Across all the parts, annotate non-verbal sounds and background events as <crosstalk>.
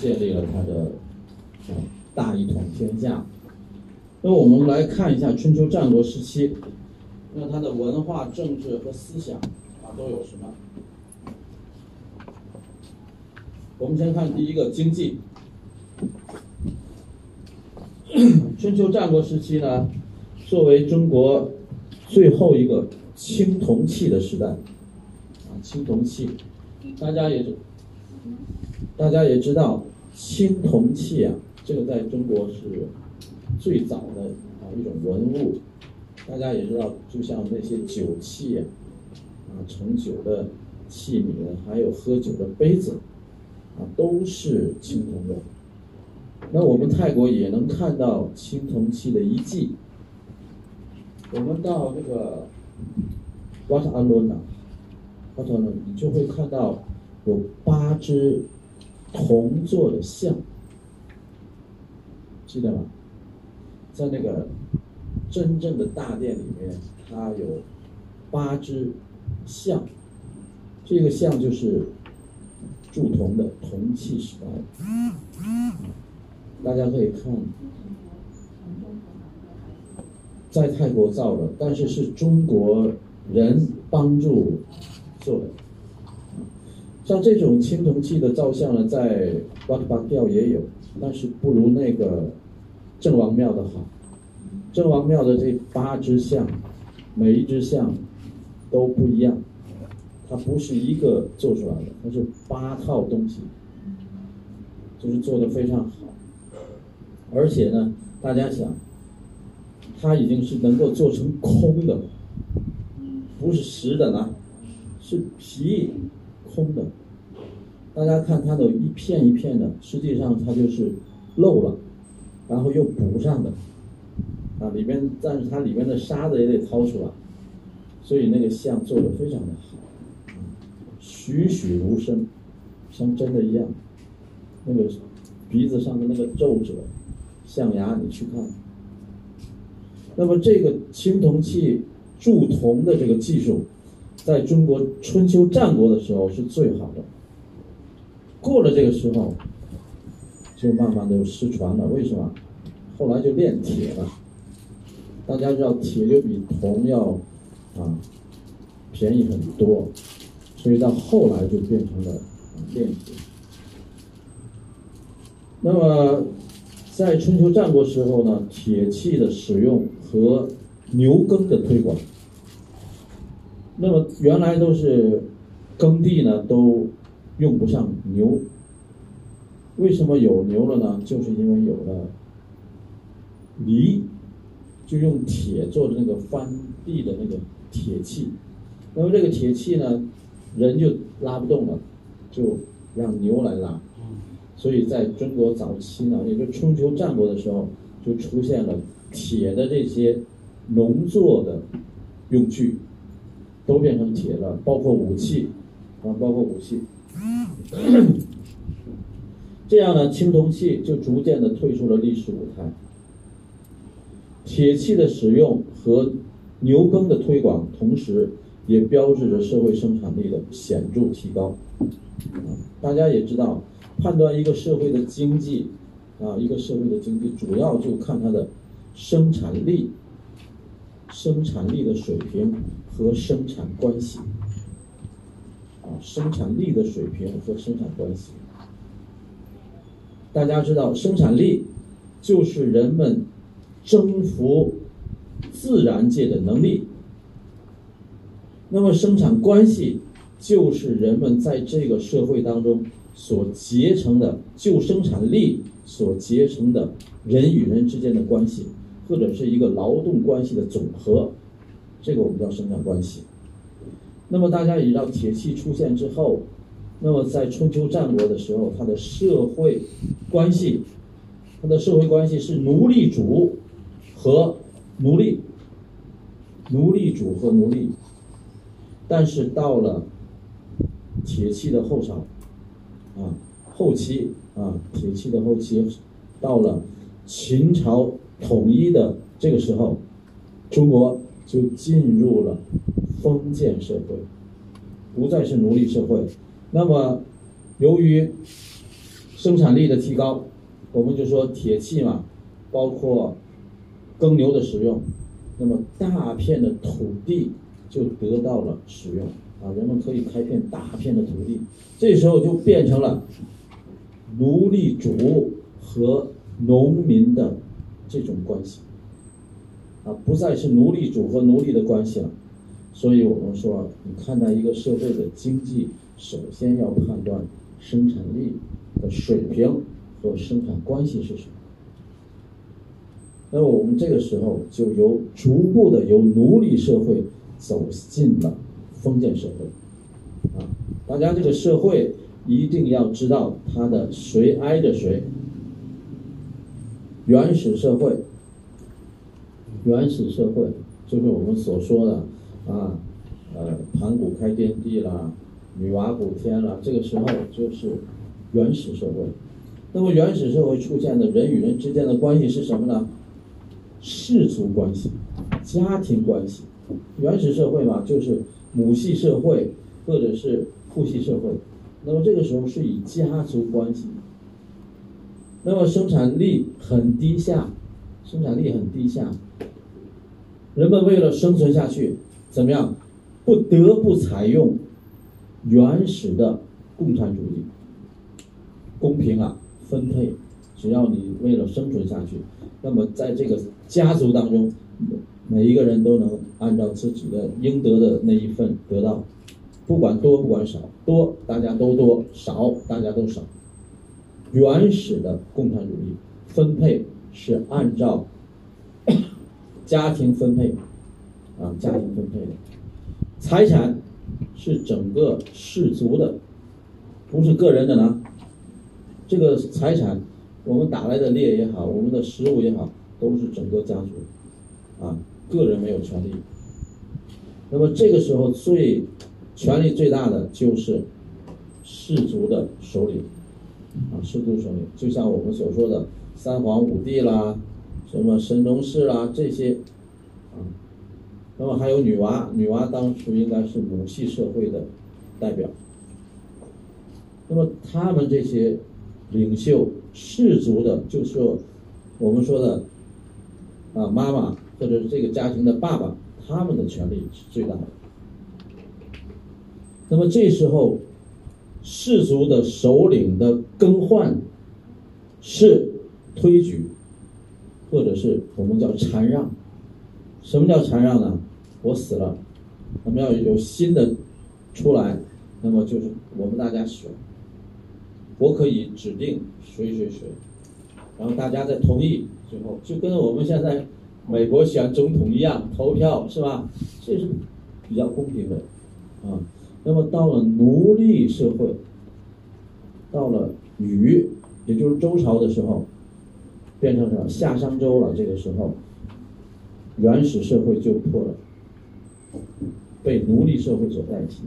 建立了他的大一统天下。那我们来看一下春秋战国时期，那他的文化、政治和思想啊都有什么？我们先看第一个经济。<clears throat> 春秋战国时期呢，作为中国最后一个青铜器的时代，啊，青铜器，大家也大家也知道，青铜器啊，这个在中国是最早的啊一种文物，大家也知道，就像那些酒器啊，啊盛酒的器皿，还有喝酒的杯子，啊都是青铜的。那我们泰国也能看到青铜器的遗迹。我们到这个瓦塔阿伦呐，瓦塔阿伦，你就会看到有八只铜做的像，记得吗？在那个真正的大殿里面，它有八只像，这个像就是铸铜的铜器时代。大家可以看，在泰国造的，但是是中国人帮助做的。像这种青铜器的造像呢，在瓦特巴庙也有，但是不如那个郑王庙的好。郑王庙的这八只像，每一只像都不一样，它不是一个做出来的，它是八套东西，就是做的非常好。而且呢，大家想，它已经是能够做成空的，不是实的呢，是皮空的。大家看它的一片一片的，实际上它就是漏了，然后又补上的，啊，里边但是它里面的沙子也得掏出来，所以那个像做的非常的好，栩栩如生，像真的一样，那个鼻子上的那个皱褶。象牙，你去看。那么这个青铜器铸铜的这个技术，在中国春秋战国的时候是最好的。过了这个时候，就慢慢的失传了。为什么？后来就炼铁了。大家知道铁就比铜要啊便宜很多，所以到后来就变成了炼铁。那么。在春秋战国时候呢，铁器的使用和牛耕的推广。那么原来都是耕地呢都用不上牛，为什么有牛了呢？就是因为有了犁，就用铁做的那个翻地的那个铁器。那么这个铁器呢，人就拉不动了，就让牛来拉。所以在中国早期呢，也就春秋战国的时候，就出现了铁的这些农作的用具，都变成铁了，包括武器，啊，包括武器。<coughs> 这样呢，青铜器就逐渐的退出了历史舞台。铁器的使用和牛耕的推广，同时也标志着社会生产力的显著提高。大家也知道。判断一个社会的经济，啊，一个社会的经济主要就看它的生产力、生产力的水平和生产关系，生产力的水平和生产关系。大家知道，生产力就是人们征服自然界的能力，那么生产关系就是人们在这个社会当中。所结成的就生产力所结成的人与人之间的关系，或者是一个劳动关系的总和，这个我们叫生产关系。那么大家也知道，铁器出现之后，那么在春秋战国的时候，它的社会关系，它的社会关系是奴隶主和奴隶，奴隶主和奴隶。但是到了铁器的后朝。啊，后期啊，铁器的后期，到了秦朝统一的这个时候，中国就进入了封建社会，不再是奴隶社会。那么，由于生产力的提高，我们就说铁器嘛，包括耕牛的使用，那么大片的土地就得到了使用啊，人们可以开片大片的土地，这时候就变成了奴隶主和农民的这种关系啊，不再是奴隶主和奴隶的关系了。所以我们说，你看待一个社会的经济，首先要判断生产力的水平和生产关系是什么。那么我们这个时候就由逐步的由奴隶社会走进了封建社会，啊，大家这个社会一定要知道它的谁挨着谁。原始社会，原始社会就是我们所说的啊，呃，盘古开天地啦，女娲补天啦，这个时候就是原始社会。那么原始社会出现的人与人之间的关系是什么呢？氏族关系、家庭关系。原始社会嘛，就是母系社会或者是父系社会。那么这个时候是以家族关系。那么生产力很低下，生产力很低下，人们为了生存下去，怎么样，不得不采用原始的共产主义，公平啊，分配，只要你为了生存下去，那么在这个家族当中，每一个人都能按照自己的应得的那一份得到，不管多不管少，多大家都多，少大家都少。原始的共产主义分配是按照家庭分配，啊，家庭分配的，财产是整个氏族的，不是个人的呢。这个财产，我们打来的猎也好，我们的食物也好，都是整个家族，啊，个人没有权利。那么这个时候最权力最大的就是氏族的首领。啊，氏族首领，就像我们所说的三皇五帝啦，什么神农氏啦这些，那么还有女娲，女娲当时应该是母系社会的代表。那么他们这些领袖氏族的，就是我们说的啊妈妈或者是这个家庭的爸爸，他们的权利是最大的。那么这时候。氏族的首领的更换是推举，或者是我们叫禅让。什么叫禅让呢？我死了，我们要有新的出来，那么就是我们大家选。我可以指定谁谁谁，然后大家再同意最后，就跟我们现在美国选总统一样，投票是吧？这是比较公平的啊。那么到了奴隶社会，到了禹，也就是周朝的时候，变成什么夏商周了？这个时候，原始社会就破了，被奴隶社会所代替。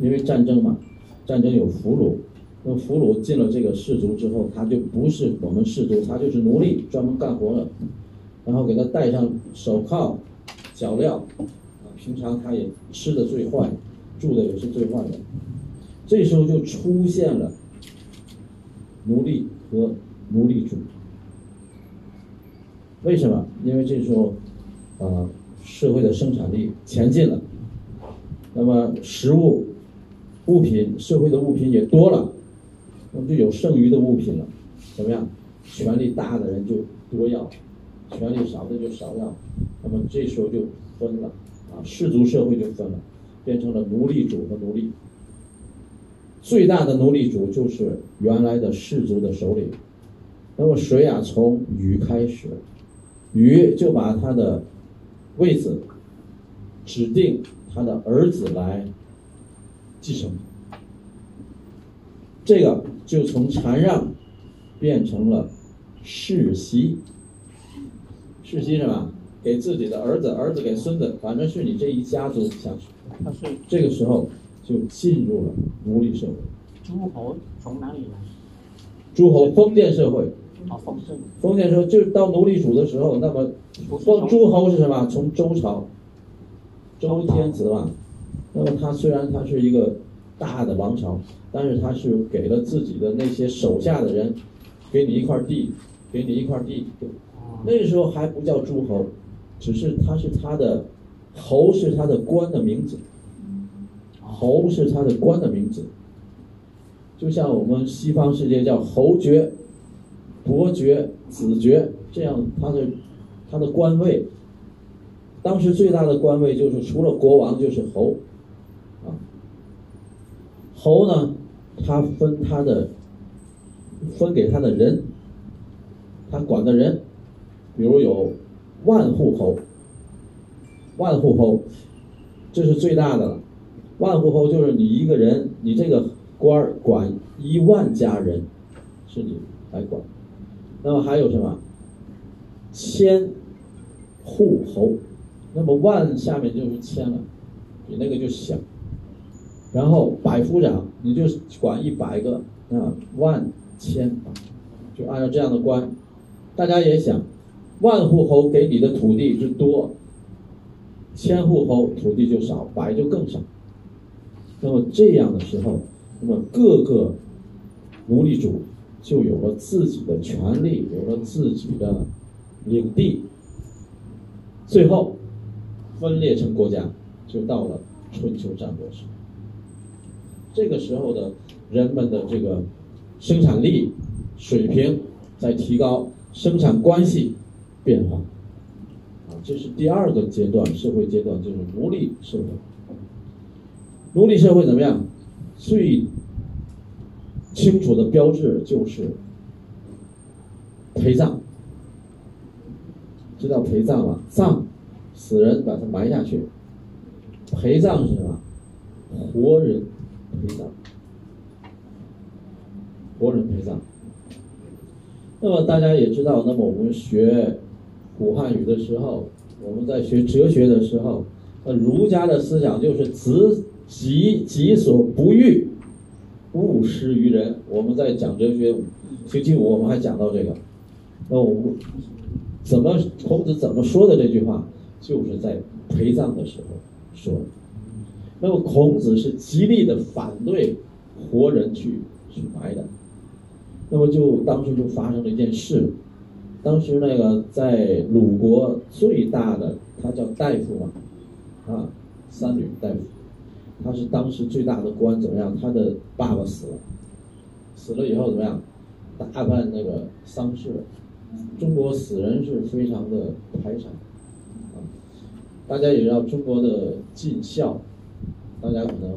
因为战争嘛，战争有俘虏，那俘虏进了这个氏族之后，他就不是我们氏族，他就是奴隶，专门干活的。然后给他戴上手铐、脚镣，啊，平常他也吃的最坏。住的也是最坏的，这时候就出现了奴隶和奴隶主。为什么？因为这时候，啊，社会的生产力前进了，那么食物、物品，社会的物品也多了，那么就有剩余的物品了。怎么样？权力大的人就多要，权力少的就少要，那么这时候就分了，啊，氏族社会就分了。变成了奴隶主和奴隶，最大的奴隶主就是原来的氏族的首领。那么谁啊？从禹开始，禹就把他的位子指定他的儿子来继承，这个就从禅让变成了世袭。世袭什么？给自己的儿子，儿子给孙子，反正是你这一家族下去。他是这个时候就进入了奴隶社会。诸侯从哪里来？诸侯封建社会。啊，封建。封建社会就到奴隶主的时候，那么封诸侯是什么？从周朝，周天子嘛。那么他虽然他是一个大的王朝，但是他是给了自己的那些手下的人，给你一块地，给你一块地，那时候还不叫诸侯，只是他是他的侯是他的官的名字，侯是他的官的名字，就像我们西方世界叫侯爵、伯爵、子爵这样，他的他的官位。当时最大的官位就是除了国王就是侯，啊，侯呢，他分他的，分给他的人，他管的人，比如有万户侯，万户侯，这是最大的了，万户侯就是你一个人，你这个官儿管一万家人，是你来管，那么还有什么？千户侯。那么万下面就是千了，比那个就小。然后百夫长，你就管一百个啊，万千，就按照这样的官。大家也想，万户侯给你的土地就多，千户侯土地就少，百就更少。那么这样的时候，那么各个奴隶主就有了自己的权利，有了自己的领地。最后。分裂成国家，就到了春秋战国时。这个时候的人们的这个生产力水平在提高，生产关系变化。啊，这是第二个阶段，社会阶段就是奴隶社会。奴隶社会怎么样？最清楚的标志就是陪葬，知道陪葬吗？葬。死人把他埋下去，陪葬是什么？活人陪葬，活人陪葬。那么大家也知道，那么我们学古汉语的时候，我们在学哲学的时候，那，儒家的思想就是子己己所不欲，勿施于人。我们在讲哲学星期五我们还讲到这个，那我们怎么孔子怎么说的这句话？就是在陪葬的时候说的。那么孔子是极力的反对活人去去埋的。那么就当时就发生了一件事，当时那个在鲁国最大的他叫大夫嘛，啊，三闾大夫，他是当时最大的官，怎么样？他的爸爸死了，死了以后怎么样？大办那个丧事，中国死人是非常的排场啊。大家也知道中国的尽孝，大家可能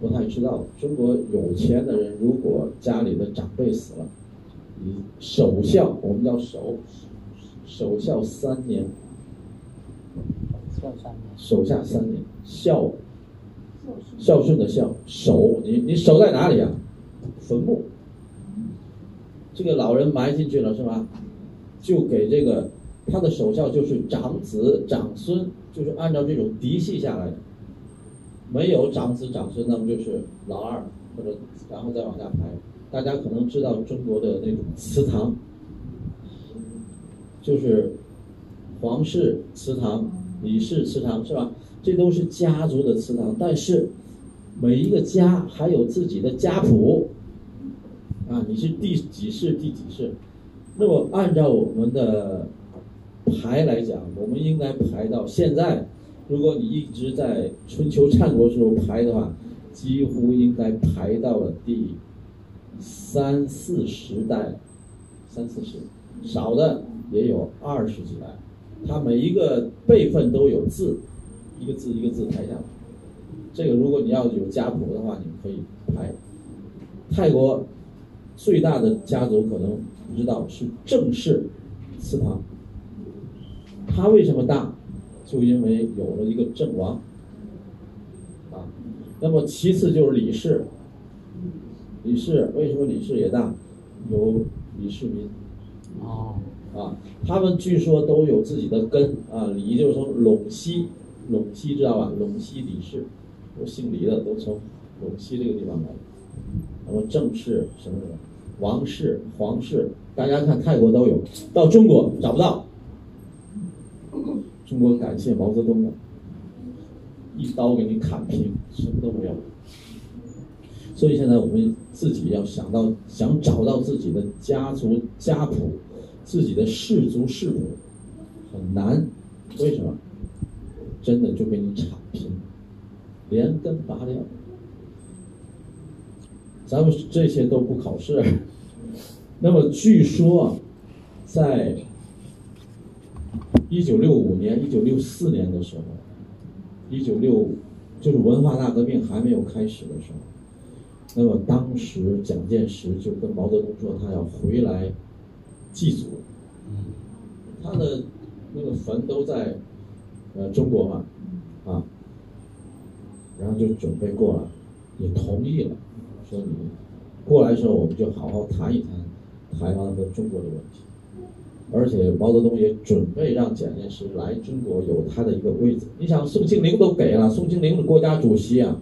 不太知道。中国有钱的人，如果家里的长辈死了，你守孝，我们叫守，守孝三年。孝三年。守孝三年，孝，孝顺的孝，守你你守在哪里啊？坟墓。这个老人埋进去了是吧？就给这个他的守孝就是长子长孙。就是按照这种嫡系下来的，没有长子长孙，那么就是老二或者然后再往下排。大家可能知道中国的那种祠堂，就是皇室祠堂、李氏祠堂是吧？这都是家族的祠堂，但是每一个家还有自己的家谱啊，你是第几世第几世？那么按照我们的。排来讲，我们应该排到现在。如果你一直在春秋战国时候排的话，几乎应该排到了第三四十代，三四十，少的也有二十几代。它每一个辈分都有字，一个字一个字排下来。这个如果你要有家谱的话，你可以排。泰国最大的家族可能不知道是郑氏祠堂。它为什么大？就因为有了一个郑王，啊，那么其次就是李氏。李氏为什么李氏也大？有李世民，哦，啊，他们据说都有自己的根啊。李就是从陇西，陇西知道吧？陇西李氏，都姓李的都从陇西这个地方来。那么郑氏什么什么，王室，皇室，大家看泰国都有，到中国找不到。中国感谢毛泽东了，一刀给你砍平，什么都没有。所以现在我们自己要想到想找到自己的家族家谱，自己的氏族氏谱很难，为什么？真的就给你铲平，连根拔掉。咱们这些都不考试。那么据说，在一九六五年、一九六四年的时候，一九六就是文化大革命还没有开始的时候，那么当时蒋介石就跟毛泽东说，他要回来祭祖。他的那个坟都在呃中国嘛，啊，然后就准备过来，也同意了，说你过来的时候，我们就好好谈一谈台湾和中国的问题。而且毛泽东也准备让蒋介石来中国有他的一个位置。你想，宋庆龄都给了，宋庆龄是国家主席啊，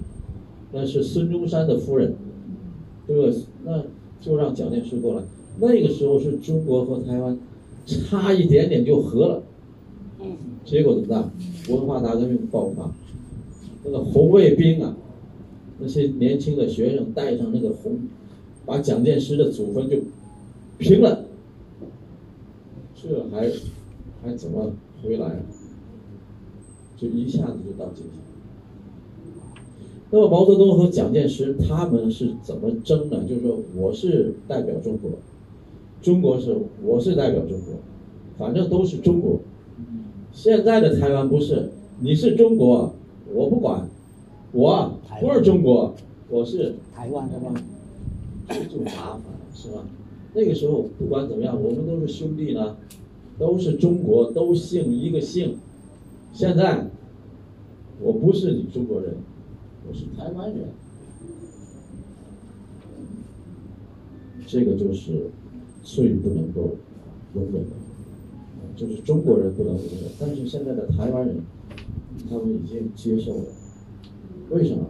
那是孙中山的夫人，对不对？那就让蒋介石过来。那个时候是中国和台湾差一点点就和了，结果怎么办？文化大革命爆发，那个红卫兵啊，那些年轻的学生带上那个红，把蒋介石的祖坟就平了。这还还怎么回来？就一下子就到今天。那么毛泽东和蒋介石他们是怎么争呢？就是说，我是代表中国，中国是我是代表中国，反正都是中国。现在的台湾不是，你是中国，我不管，我不是中国，我是台湾的吗？这就麻烦了，是吧？那个时候不管怎么样，我们都是兄弟呢，都是中国，都姓一个姓。现在我不是你中国人，我是台湾人，这个就是最不能够容忍的，就是中国人不能容忍。但是现在的台湾人，他们已经接受了，为什么？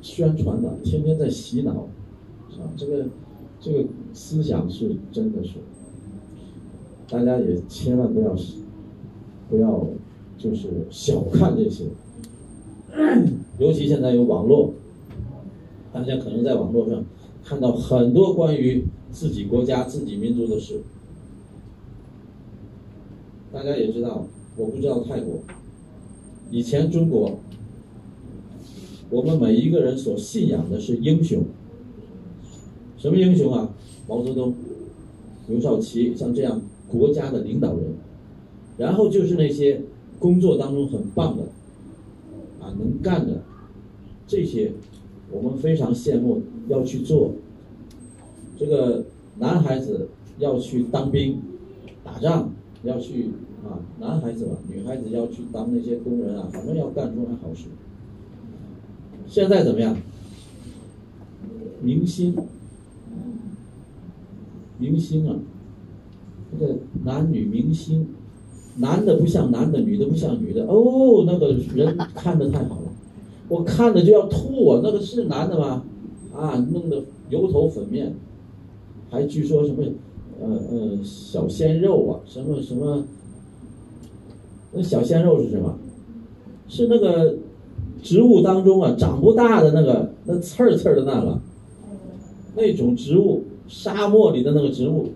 宣传的，天天在洗脑。啊，这个这个思想是真的是，大家也千万不要不要就是小看这些，尤其现在有网络，大家可能在网络上看到很多关于自己国家、自己民族的事。大家也知道，我不知道泰国，以前中国，我们每一个人所信仰的是英雄。什么英雄啊？毛泽东、刘少奇，像这样国家的领导人，然后就是那些工作当中很棒的，啊，能干的，这些我们非常羡慕，要去做。这个男孩子要去当兵、打仗，要去啊，男孩子吧，女孩子要去当那些工人啊，反正要干出来好事。现在怎么样？明星。明星啊，这个男女明星，男的不像男的，女的不像女的。哦，那个人看的太好了，我看着就要吐啊！那个是男的吗？啊，弄得油头粉面，还据说什么，呃呃，小鲜肉啊，什么什么，那小鲜肉是什么？是那个植物当中啊，长不大的那个，那刺儿刺儿的那个，那种植物。沙漠里的那个植物，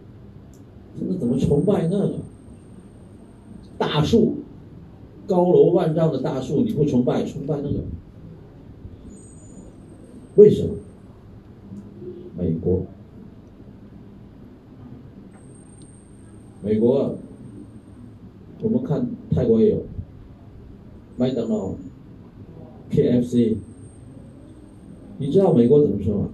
那怎么崇拜那个？大树，高楼万丈的大树，你不崇拜，崇拜那个？为什么？美国，美国，我们看泰国也有麦当劳、KFC，你知道美国怎么说吗？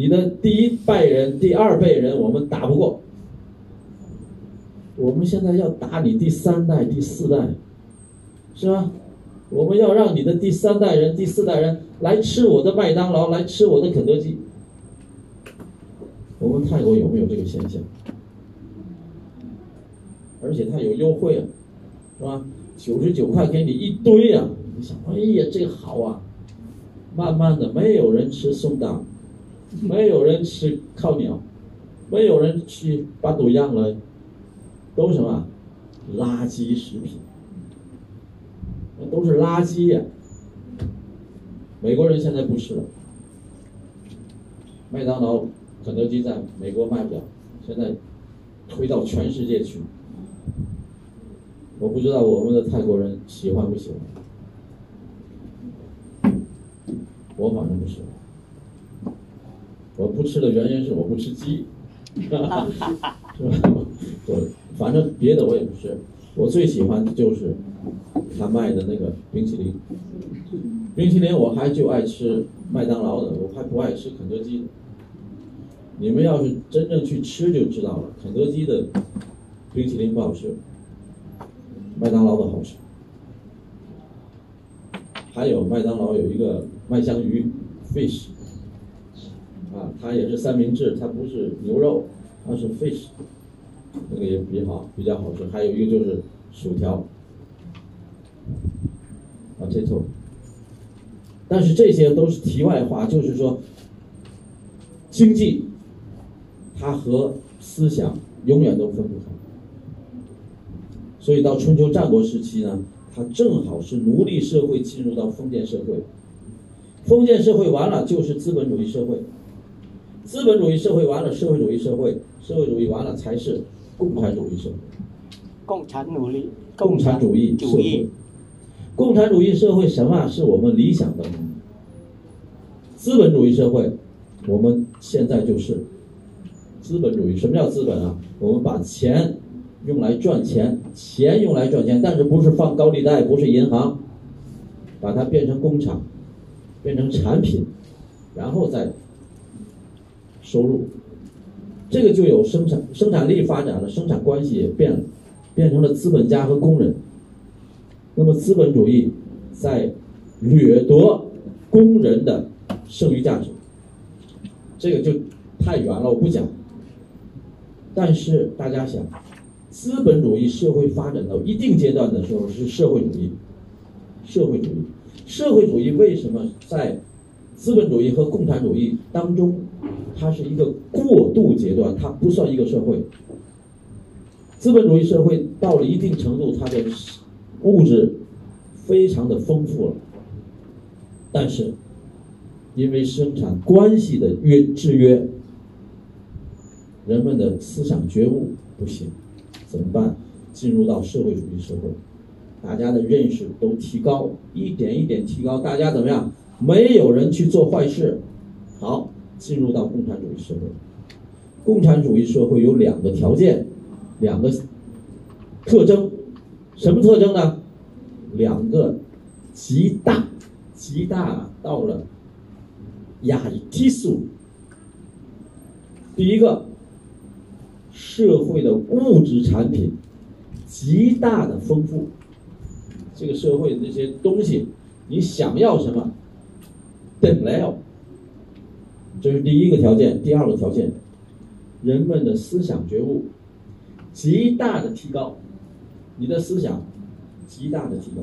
你的第一辈人、第二辈人，我们打不过。我们现在要打你第三代、第四代，是吧？我们要让你的第三代人、第四代人来吃我的麦当劳，来吃我的肯德基。我们泰国有没有这个现象？而且它有优惠啊，是吧？九十九块给你一堆啊！你想，哎呀，这个好啊！慢慢的，没有人吃松档。没有人吃烤鸟，没有人去把都养了，都什么垃圾食品，那都是垃圾呀！美国人现在不吃了，麦当劳、肯德基在美国卖不了，现在推到全世界去。我不知道我们的泰国人喜欢不喜欢，我反正不吃。我不吃的原因是我不吃鸡 <laughs> <laughs> 是吧？我反正别的我也不吃，我最喜欢的就是他卖的那个冰淇淋。冰淇淋我还就爱吃麦当劳的，我还不爱吃肯德基的。你们要是真正去吃就知道了，肯德基的冰淇淋不好吃，麦当劳的好吃。还有麦当劳有一个麦香鱼，fish。它也是三明治，它不是牛肉，它是 fish，那个也比较好，比较好吃。还有一个就是薯条，啊，这错。但是这些都是题外话，就是说，经济它和思想永远都分不开。所以到春秋战国时期呢，它正好是奴隶社会进入到封建社会，封建社会完了就是资本主义社会。资本主义社会完了，社会主义社会，社会主义完了才是共产主义社会。共产努力，共产主义社会主义，，共产主义社会什么是我们理想的？资本主义社会，我们现在就是资本主义。什么叫资本啊？我们把钱用来赚钱，钱用来赚钱，但是不是放高利贷，不是银行，把它变成工厂，变成产品，然后再收入，这个就有生产生产力发展了，生产关系也变了，变成了资本家和工人。那么资本主义在掠夺工人的剩余价值，这个就太远了，我不讲。但是大家想，资本主义社会发展到一定阶段的时候是社会主义，社会主义，社会主义为什么在资本主义和共产主义当中，它是一个过渡阶段，它不算一个社会。资本主义社会到了一定程度，它的物质非常的丰富了，但是因为生产关系的约制约，人们的思想觉悟不行，怎么办？进入到社会主义社会，大家的认识都提高，一点一点提高，大家怎么样？没有人去做坏事，好，进入到共产主义社会。共产主义社会有两个条件，两个特征，什么特征呢？两个极大、极大到了压力提速。第一个，社会的物质产品极大的丰富，这个社会的这些东西，你想要什么，等来了，这是第一个条件。第二个条件，人们的思想觉悟极大的提高，你的思想极大的提高，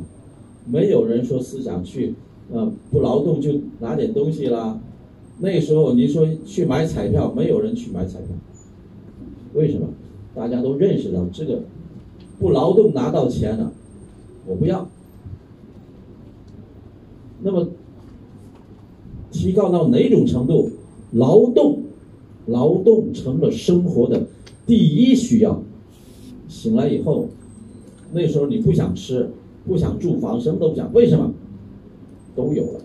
没有人说思想去呃不劳动就拿点东西啦。那时候你说去买彩票，没有人去买彩票，为什么？大家都认识到这个不劳动拿到钱了，我不要。那么提高到哪种程度？劳动，劳动成了生活的第一需要。醒来以后，那时候你不想吃，不想住房，什么都不想，为什么？都有了，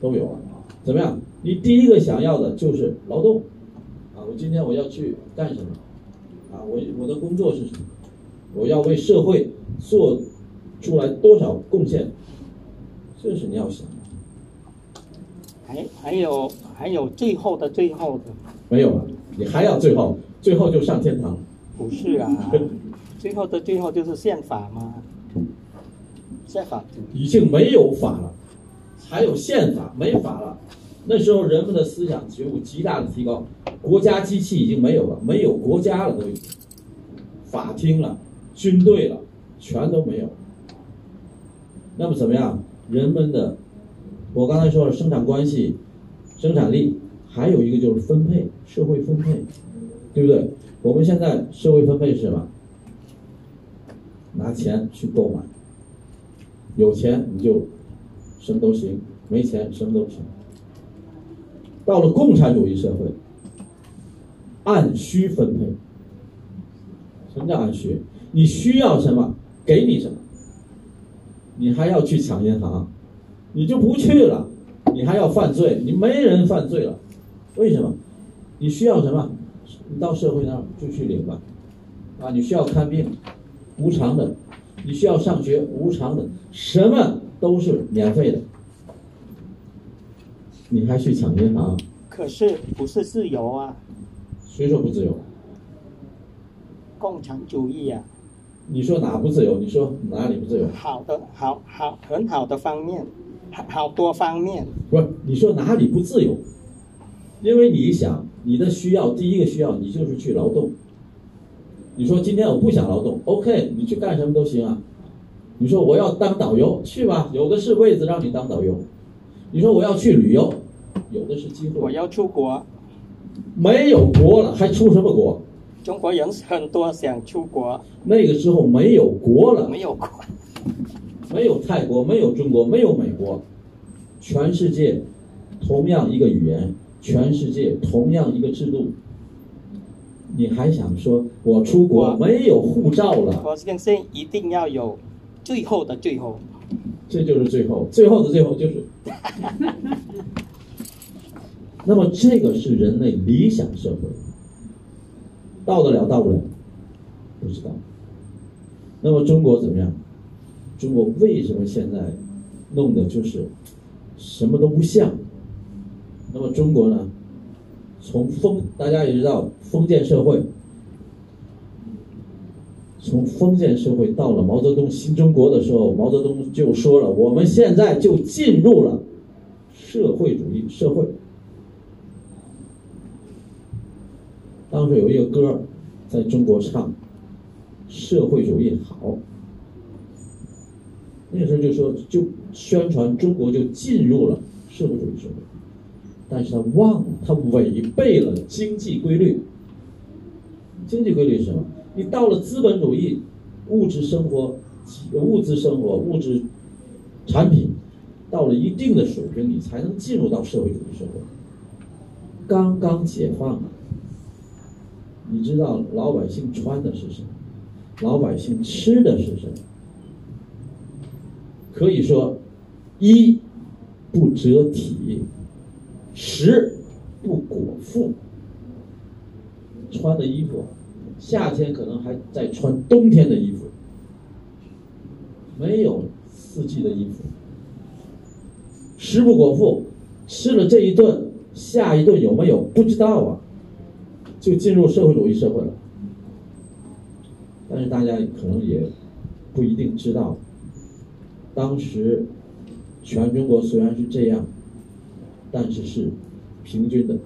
都有了。怎么样？你第一个想要的就是劳动，啊，我今天我要去干什么？啊，我我的工作是什么？我要为社会做出来多少贡献？这是你要想的。还还有还有最后的最后的，没有了，你还要最后，最后就上天堂。不是啊，<laughs> 最后的最后就是宪法嘛，宪法已经没有法了，还有宪法，没法了。那时候人们的思想觉悟极大的提高，国家机器已经没有了，没有国家了都已经，法庭了，军队了，全都没有。那么怎么样？人们的，我刚才说了生产关系、生产力，还有一个就是分配，社会分配，对不对？我们现在社会分配是什么？拿钱去购买，有钱你就什么都行，没钱什么都行。到了共产主义社会，按需分配。什么叫按需？你需要什么，给你什么。你还要去抢银行，你就不去了。你还要犯罪，你没人犯罪了。为什么？你需要什么？你到社会那儿就去领吧。啊，你需要看病，无偿的；你需要上学，无偿的，什么都是免费的。你还去抢银行？可是不是自由啊？谁说不自由？共产主义啊、你说哪不自由？你说哪里不自由？好的，好好很好的方面，好好多方面。不是，你说哪里不自由？因为你想，你的需要，第一个需要你就是去劳动。你说今天我不想劳动，OK，你去干什么都行啊。你说我要当导游，去吧，有的是位子让你当导游。你说我要去旅游，有的是机会。我要出国，没有国了，还出什么国？中国人很多想出国，那个时候没有国了，没有国，没有泰国，没有中国，没有美国，全世界同样一个语言，全世界同样一个制度，你还想说我出国没有护照了？我相信一定要有最后的最后。这就是最后，最后的最后就是。<laughs> 那么这个是人类理想社会，到得了到不了，不知道。那么中国怎么样？中国为什么现在弄的就是什么都不像？那么中国呢？从封大家也知道封建社会，从封建社会到了毛泽东新中国的时候，毛泽东就说了，我们现在就进入了社会主义社会。当时有一个歌在中国唱，社会主义好。那个时候就说，就宣传中国就进入了社会主义社会，但是他忘了，他违背了经济规律。经济规律是什么？你到了资本主义，物质生活、物质生活、物质产品到了一定的水平，你才能进入到社会主义社会。刚刚解放啊，你知道老百姓穿的是什么？老百姓吃的是什么？可以说，衣不遮体，食不果腹。穿的衣服，夏天可能还在穿冬天的衣服，没有四季的衣服。食不果腹，吃了这一顿，下一顿有没有不知道啊，就进入社会主义社会了。但是大家可能也不一定知道，当时全中国虽然是这样，但是是平均的，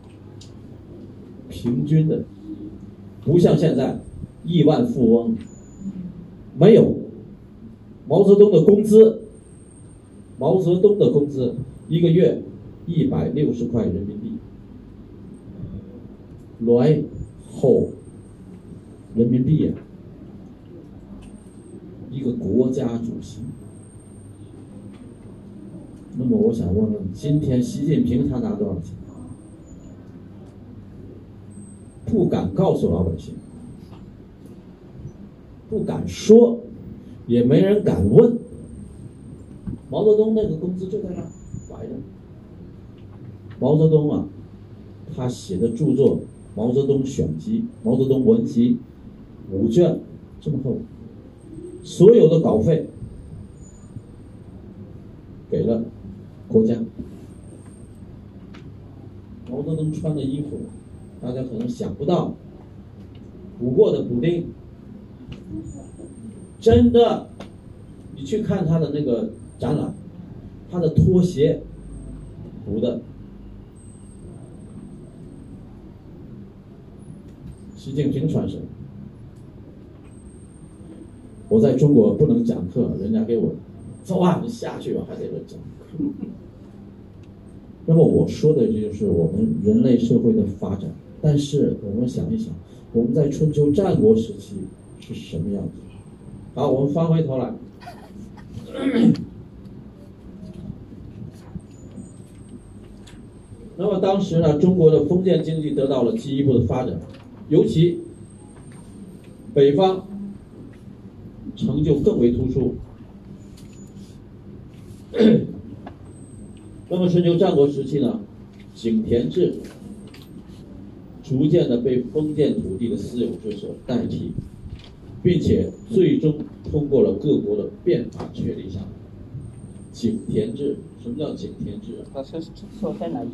平均的，不像现在亿万富翁没有。毛泽东的工资，毛泽东的工资一个月一百六十块人民币，来后人民币呀、一个国家主席。那么我想问问，今天习近平他拿多少钱？不敢告诉老百姓，不敢说，也没人敢问。毛泽东那个工资就在那摆着。毛泽东啊，他写的著作《毛泽东选集》《毛泽东文集》五卷，这么厚，所有的稿费给了国家。毛泽东穿的衣服，大家可能想不到，补过的补丁，真的，你去看他的那个展览，他的拖鞋补的。习近平穿什么？我在中国不能讲课，人家给我走啊，你下去吧，还在这讲。那么我说的这就是我们人类社会的发展。但是我们想一想，我们在春秋战国时期是什么样子？好，我们翻回头来，那么当时呢，中国的封建经济得到了进一步的发展，尤其北方成就更为突出。那么春秋战国时期呢，井田制逐渐的被封建土地的私有制所代替，并且最终通过了各国的变法确立下来。井田制，什么叫井田制啊？老师说在哪页？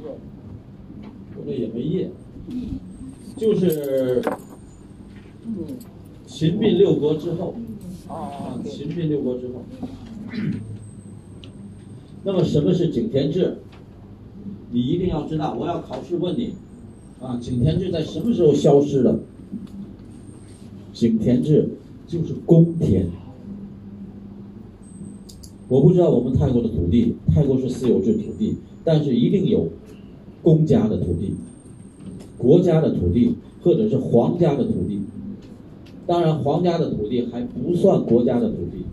我这也没页，就是嗯，秦并六国之后，哦啊，对，秦并六国之后。那么什么是井田制？你一定要知道，我要考试问你，啊，井田制在什么时候消失的？井田制就是公田。我不知道我们泰国的土地，泰国是私有制土地，但是一定有公家的土地、国家的土地或者是皇家的土地。当然，皇家的土地还不算国家的土地。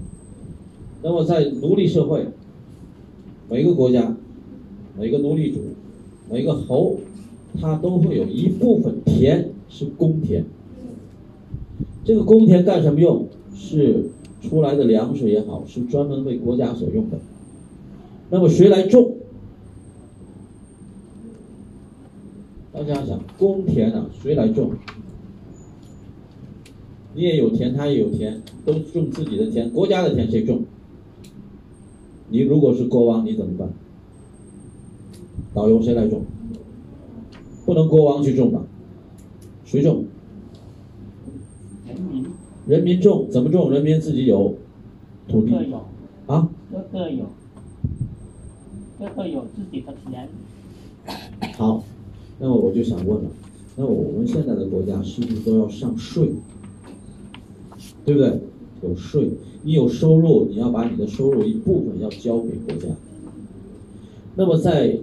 那么在奴隶社会，每个国家、每个奴隶主、每个侯，他都会有一部分田是公田。这个公田干什么用？是出来的粮食也好，是专门为国家所用的。那么谁来种？大家想，公田啊，谁来种？你也有田，他也有田，都种自己的田，国家的田谁种？你如果是国王，你怎么办？导游谁来种？不能国王去种吧？谁种？人民人民种，怎么种？人民自己有土地各有啊，各各有各个有自己的田，好，那么我就想问了，那我们现在的国家是不是都要上税？对不对？有税，你有收入，你要把你的收入一部分要交给国家。那么在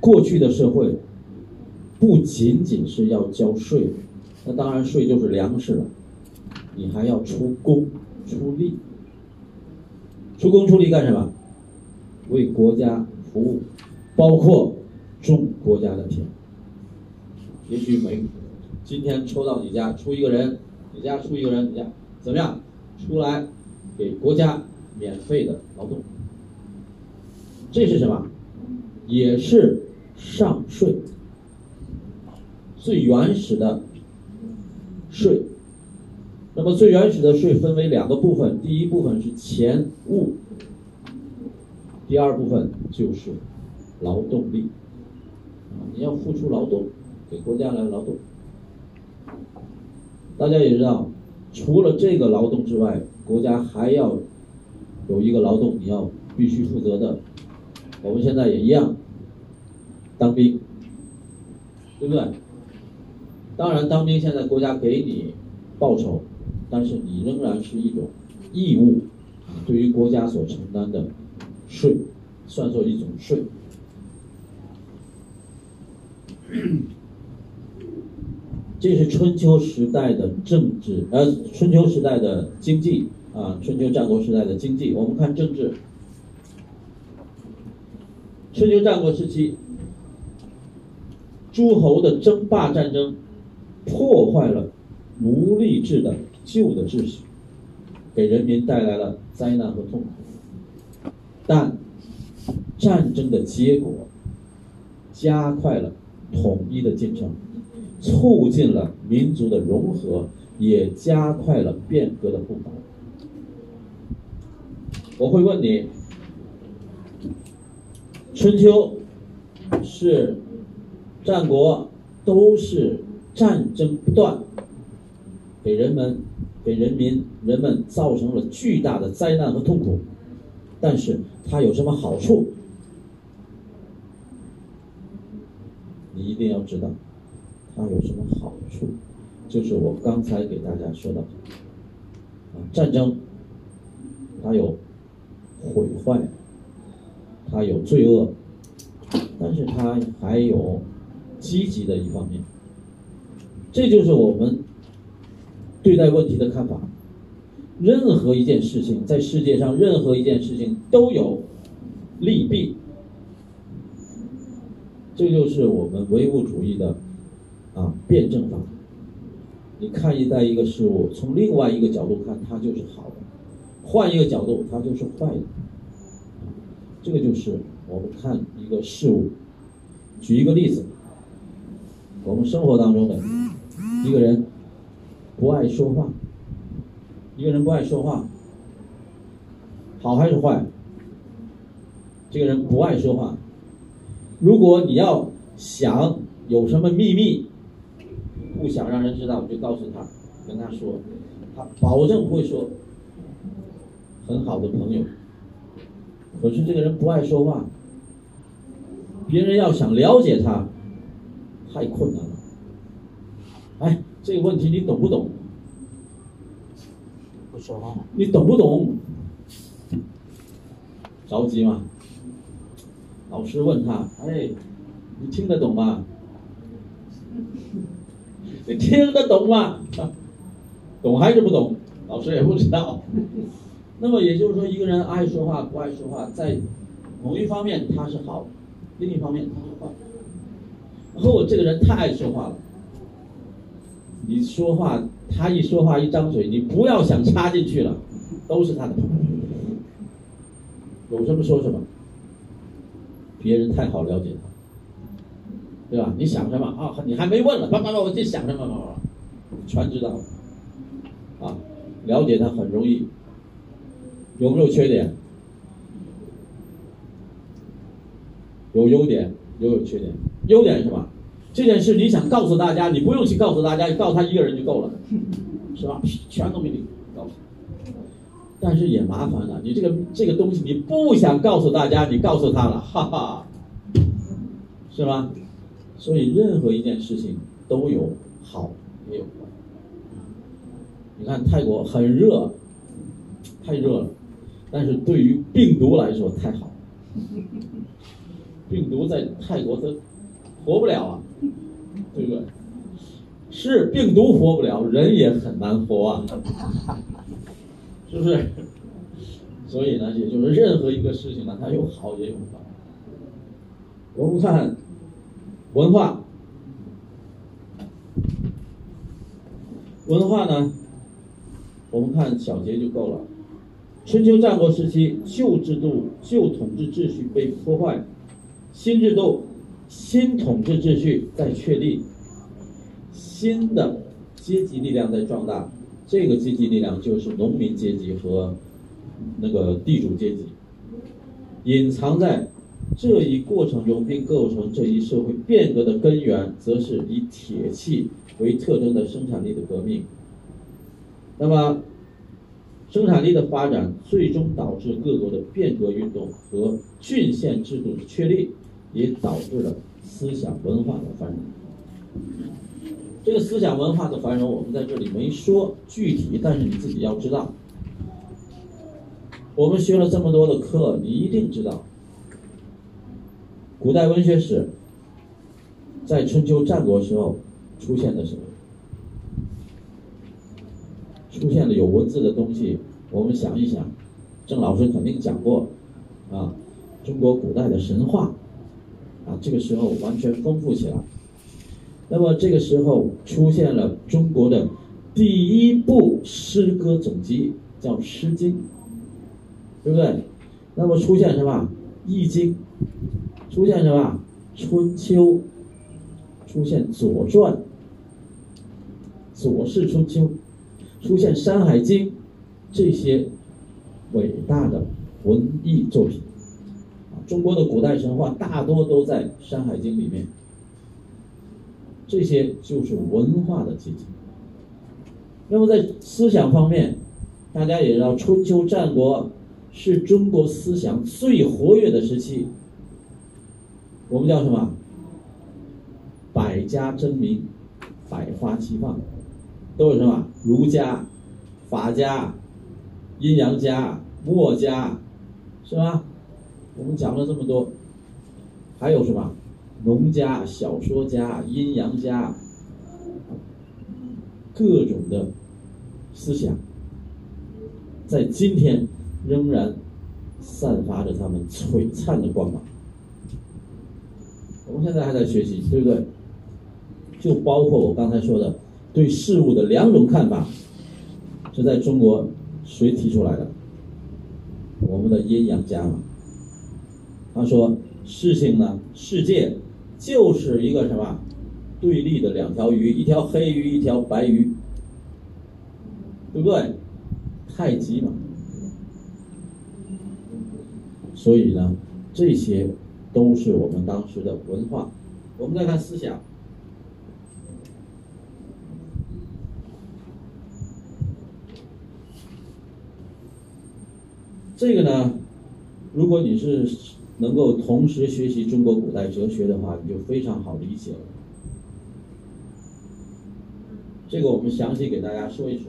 过去的社会，不仅仅是要交税，那当然税就是粮食了，你还要出工出力。出工出力干什么？为国家服务，包括种国家的田。也许每今天抽到你家出一个人，你家出一个人，你家怎么样？出来给国家免费的劳动，这是什么？也是上税，最原始的税。那么最原始的税分为两个部分，第一部分是钱物，第二部分就是劳动力。啊，你要付出劳动，给国家来劳动。大家也知道，除了这个劳动之外，国家还要有一个劳动你要必须负责的。我们现在也一样，当兵，对不对？当然，当兵现在国家给你报酬，但是你仍然是一种义务，对于国家所承担的税，算作一种税。这是春秋时代的政治，呃，春秋时代的经济啊，春秋战国时代的经济。我们看政治，春秋战国时期，诸侯的争霸战争破坏了奴隶制的旧的秩序，给人民带来了灾难和痛苦。但战争的结果加快了统一的进程。促进了民族的融合，也加快了变革的步伐。我会问你，春秋是战国，都是战争不断，给人们、给人民、人们造成了巨大的灾难和痛苦。但是它有什么好处？你一定要知道。它有什么好处？就是我刚才给大家说的，啊，战争它有毁坏，它有罪恶，但是它还有积极的一方面。这就是我们对待问题的看法。任何一件事情，在世界上，任何一件事情都有利弊。这就是我们唯物主义的啊辩证法。你看一待一个事物，从另外一个角度看，它就是好的；换一个角度，它就是坏的。这个就是我们看一个事物。举一个例子，我们生活当中的一个人不爱说话，一个人不爱说话，好还是坏？这个人不爱说话。如果你要想有什么秘密，不想让人知道，就告诉他，跟他说，他保证会说。很好的朋友，可是这个人不爱说话，别人要想了解他，太困难了。哎，这个问题你懂不懂？不说话。你懂不懂？着急吗？老师问他，哎，你听得懂吗？<laughs> 你听得懂吗？<laughs> 懂还是不懂？老师也不知道。那么也就是说，一个人爱说话不爱说话，在某一方面他是好，另一方面他是坏。然后我这个人太爱说话了，你说话他一说话一张嘴，你不要想插进去了，都是他的。有什么说什么，别人太好了解他。对吧？你想什么啊？你还没问了，叭叭叭，我就想什么，叭叭，全知道了。啊，了解他很容易。有没有缺点？有优点，又有缺点。优点是什么？这件事你想告诉大家，你不用去告诉大家，你告诉他一个人就够了，是吧？全都给你告诉。但是也麻烦了，你这个这个东西你不想告诉大家，你告诉他了，哈哈，是吧？所以任何一件事情都有好也有坏。你看泰国很热，太热了，但是对于病毒来说太好了。病毒在泰国它活不了啊，对不对？是病毒活不了，人也很难活啊，是不是？所以呢，也就是任何一个事情呢，它有好也有坏。我们看。文化，文化呢？我们看小节就够了。春秋战国时期，旧制度、旧统治秩序被破坏，新制度、新统治秩序在确立，新的阶级力量在壮大。这个阶级力量就是农民阶级和那个地主阶级，隐藏在。这一过程中，并构成这一社会变革的根源，则是以铁器为特征的生产力的革命。那么，生产力的发展最终导致各国的变革运动和郡县制度的确立，也导致了思想文化的繁荣。这个思想文化的繁荣，我们在这里没说具体，但是你自己要知道。我们学了这么多的课，你一定知道。古代文学史在春秋战国时候出现的时候，出现了有文字的东西。我们想一想，郑老师肯定讲过啊，中国古代的神话啊，这个时候完全丰富起来。那么这个时候出现了中国的第一部诗歌总集，叫《诗经》，对不对？那么出现什么？《易经》。出现什么？春秋，出现《左传》，《左氏春秋》，出现《山海经》，这些伟大的文艺作品。啊，中国的古代神话大多都在《山海经》里面。这些就是文化的结晶。那么在思想方面，大家也知道，春秋战国是中国思想最活跃的时期。我们叫什么？百家争鸣，百花齐放，都有什么？儒家、法家、阴阳家、墨家，是吧？我们讲了这么多，还有什么？农家、小说家、阴阳家，各种的思想，在今天仍然散发着他们璀璨的光芒。我们现在还在学习，对不对？就包括我刚才说的对事物的两种看法，是在中国谁提出来的？我们的阴阳家嘛。他说事情呢，世界就是一个什么对立的两条鱼，一条黑鱼，一条白鱼，对不对？太极嘛。所以呢，这些都是我们当时的文化。我们再看思想。这个呢，如果你是能够同时学习中国古代哲学的话，你就非常好理解了。这个我们详细给大家说一说。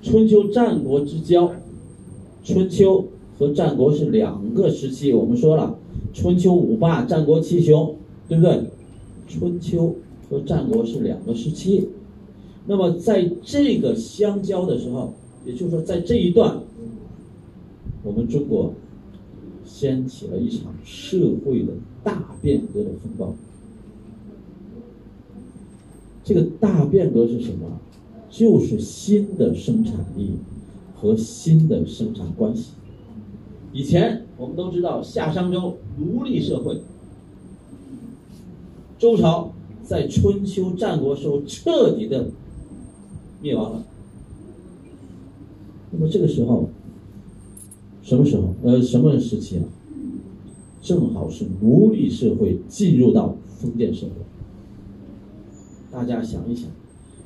春秋战国之交，春秋和战国是两个时期。我们说了，春秋五霸，战国七雄，对不对？春秋和战国是两个时期。那么在这个相交的时候，也就是说在这一段。我们中国掀起了一场社会的大变革的风暴。这个大变革是什么？就是新的生产力和新的生产关系。以前我们都知道夏商周奴隶社会，周朝在春秋战国时候彻底的灭亡了。那么这个时候。什么时候？呃，什么时期啊？正好是奴隶社会进入到封建社会。大家想一想，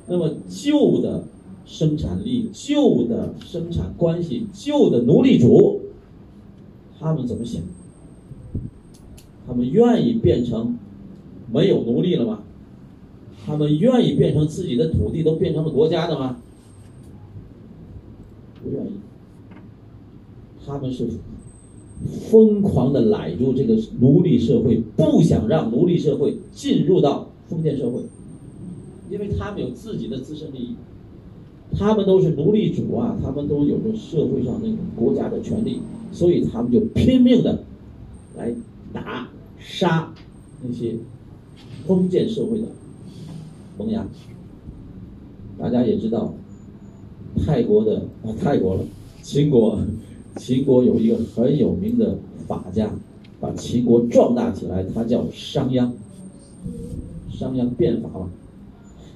那么旧的生产力、旧的生产关系、旧的奴隶主，他们怎么想？他们愿意变成没有奴隶了吗？他们愿意变成自己的土地都变成了国家的吗？不愿意。他们是疯狂的揽住这个奴隶社会，不想让奴隶社会进入到封建社会，因为他们有自己的自身利益，他们都是奴隶主啊，他们都有着社会上那种国家的权利，所以他们就拼命的来打杀那些封建社会的萌芽。大家也知道，泰国的啊，泰国了，秦国。秦国有一个很有名的法家，把秦国壮大起来，他叫商鞅。商鞅变法了，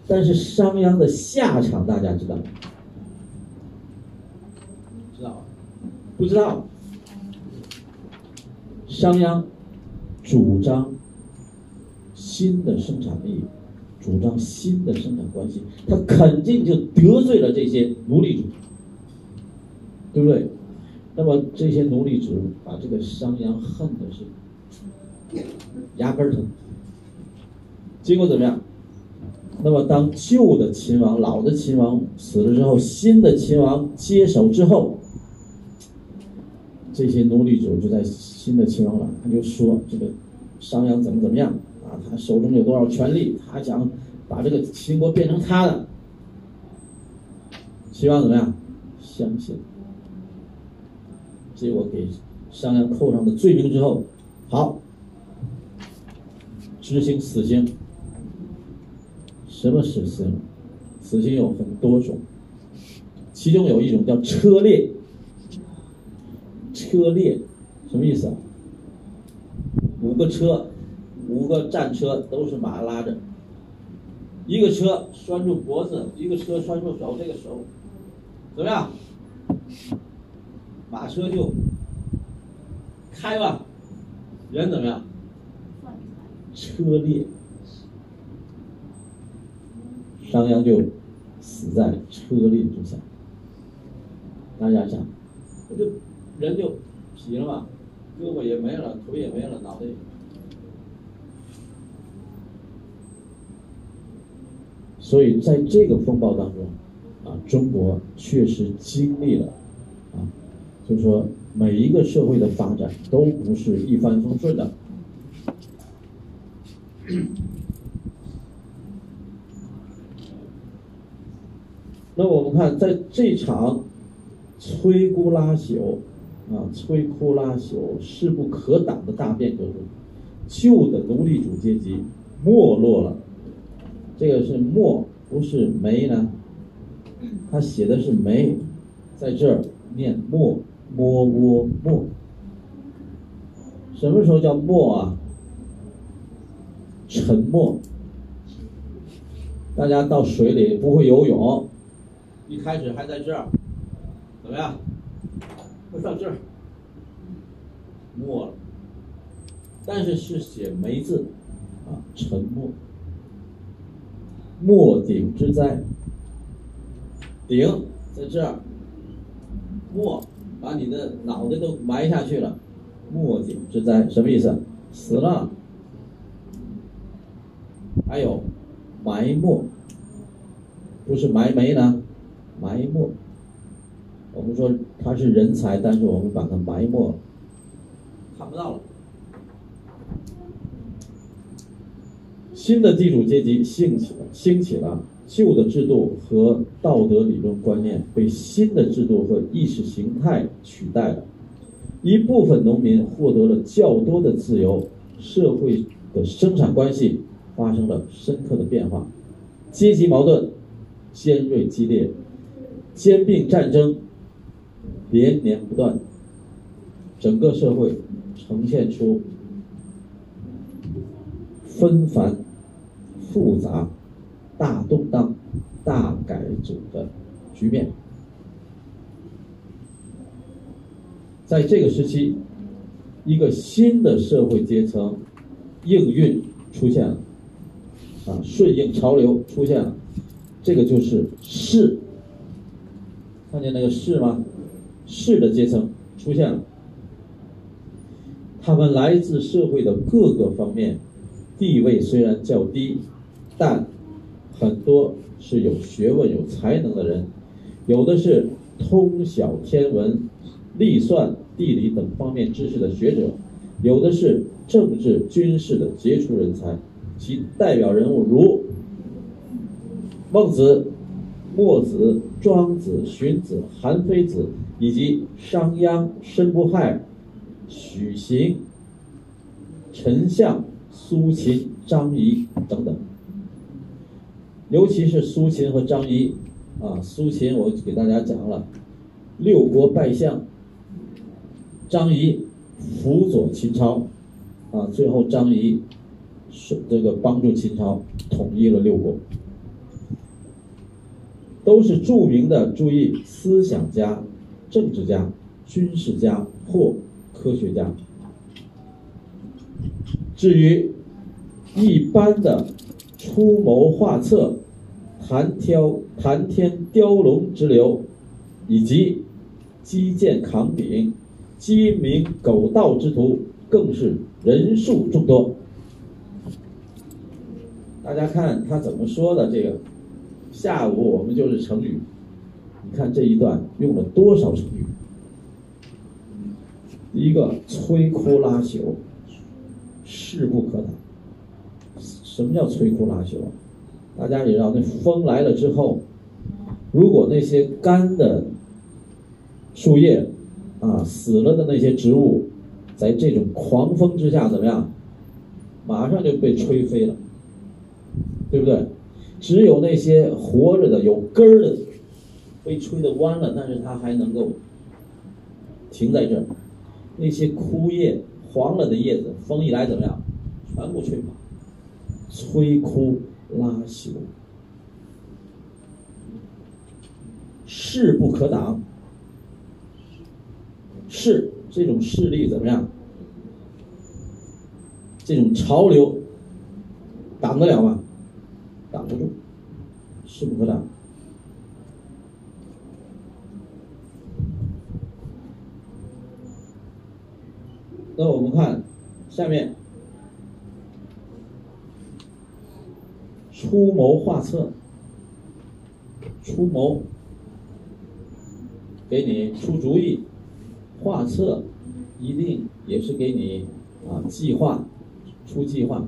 但是商鞅的下场大家知道吗？知道不知道。商鞅主张新的生产力，主张新的生产关系，他肯定就得罪了这些奴隶主，对不对？那么这些奴隶主把这个商鞅恨的是牙根疼。结果怎么样？那么当旧的秦王、老的秦王死了之后，新的秦王接手之后，这些奴隶主就在新的秦王那他就说这个商鞅怎么怎么样啊？他手中有多少权力？他想把这个秦国变成他的。秦王怎么样？相信。结果给商鞅扣上的罪名之后，好，执行死刑。什么死刑？死刑有很多种，其中有一种叫车裂。车裂什么意思啊？五个车，五个战车都是马拉着，一个车拴住脖子，一个车拴住手，这个手怎么样？马车就开吧，人怎么样？车裂，商鞅就死在车裂之下。大家想，不就人就皮了嘛，胳膊也没了，腿也没了，脑袋。所以在这个风暴当中，啊，中国确实经历了。就是说，每一个社会的发展都不是一帆风顺的。<coughs> 那我们看，在这场摧枯拉朽啊、摧枯拉朽、势不可挡的大变革中，旧的奴隶主阶级没落了。这个是没，不是没呢？他写的是没，在这儿念没，摸窝没。什么时候叫没啊？沉默。大家到水里不会游泳，一开始还在这儿，怎么样？到这儿，没了。但是是写没字，啊，沉默。没顶之灾，顶在这儿，没把你的脑袋都埋下去了，没顶之灾什么意思？死了。还有埋没，不是埋没呢，埋没。我们说他是人才，但是我们把他埋没了，看不到了。新的地主阶级兴起了，兴起了，旧的制度和道德理论观念被新的制度和意识形态取代了。一部分农民获得了较多的自由，社会的生产关系发生了深刻的变化，阶级矛盾尖锐激烈，兼并战争连年不断，整个社会呈现出纷繁。复杂、大动荡、大改组的局面，在这个时期，一个新的社会阶层应运出现了，啊，顺应潮流出现了，这个就是士，看见那个士吗？士的阶层出现了，他们来自社会的各个方面，地位虽然较低。但很多是有学问、有才能的人，有的是通晓天文、历算、地理等方面知识的学者，有的是政治、军事的杰出人才。其代表人物如孟子、墨子、庄子、荀子、韩非子，以及商鞅、申不害、许行、丞相、苏秦、张仪等等。尤其是苏秦和张仪，啊，苏秦我给大家讲了，六国拜相，张仪辅佐秦朝，啊，最后张仪是这个帮助秦朝统一了六国，都是著名的注意思想家、政治家、军事家或科学家。至于一般的出谋划策。谈挑谈天雕龙之流，以及击剑扛鼎、鸡鸣狗盗之徒，更是人数众多。大家看他怎么说的？这个下午我们就是成语，你看这一段用了多少成语？一个摧枯拉朽，势不可挡。什么叫摧枯拉朽啊？大家也知道，那风来了之后，如果那些干的树叶啊死了的那些植物，在这种狂风之下怎么样？马上就被吹飞了，对不对？只有那些活着的、有根儿的，被吹得弯了，但是它还能够停在这儿。那些枯叶、黄了的叶子，风一来怎么样？全部吹跑，吹枯。拉朽，势不可挡。势这种势力怎么样？这种潮流挡得了吗？挡不住，势不可挡。那我们看下面。出谋划策，出谋，给你出主意；画策，一定也是给你啊计划，出计划。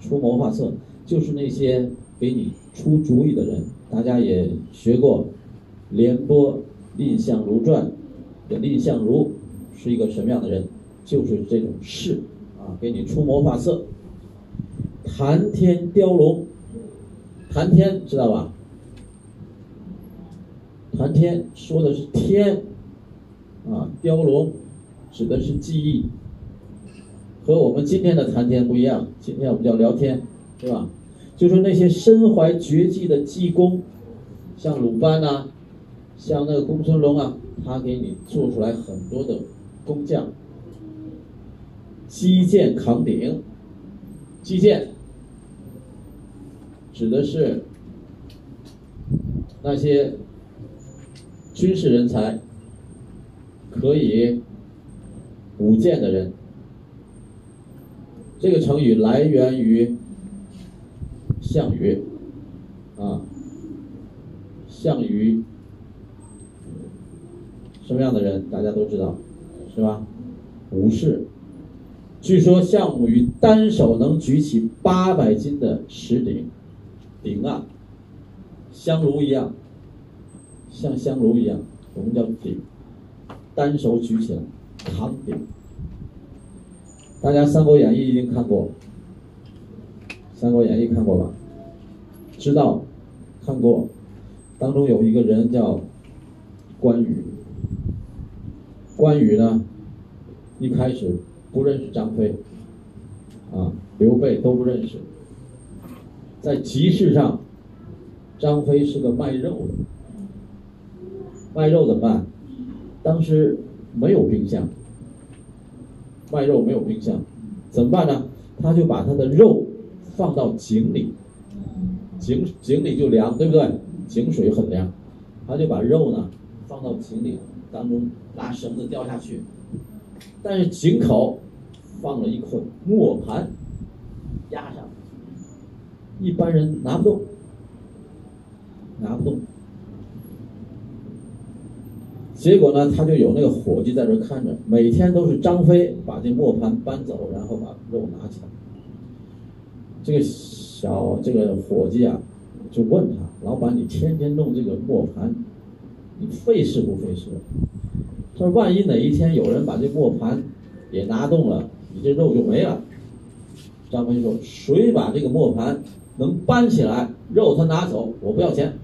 出谋划策就是那些给你出主意的人。大家也学过《廉颇蔺相如传》的蔺相如是一个什么样的人？就是这种事，啊，给你出谋划策。谈天雕龙，谈天知道吧？谈天说的是天，啊，雕龙指的是技艺，和我们今天的谈天不一样。今天我们叫聊天，对吧？就说那些身怀绝技的技工，像鲁班呐，像那个公孙龙啊，他给你做出来很多的工匠。击剑扛鼎，击剑指的是那些军事人才，可以舞剑的人。这个成语来源于项羽，啊，项羽什么样的人，大家都知道，是吧？武士。据说项羽单手能举起八百斤的石鼎，鼎啊，香炉一样，像香炉一样，我们叫鼎，单手举起来扛鼎。大家《三国演义》一定看过，《三国演义》看过吧？知道，看过，当中有一个人叫关羽。关羽呢，一开始。不认识张飞，啊，刘备都不认识。在集市上，张飞是个卖肉的，卖肉怎么办？当时没有冰箱，卖肉没有冰箱，怎么办呢？他就把他的肉放到井里，井井里就凉，对不对？井水很凉，他就把肉呢放到井里当中，拿绳子掉下去。但是井口放了一捆磨盘，压上，一般人拿不动，拿不动。结果呢，他就有那个伙计在这看着，每天都是张飞把这磨盘搬走，然后把肉拿起来。这个小这个伙计啊，就问他：“老板，你天天弄这个磨盘，你费事不费事？”他说万一哪一天有人把这磨盘也拿动了，你这肉就没了。张飞说：“谁把这个磨盘能搬起来，肉他拿走，我不要钱。”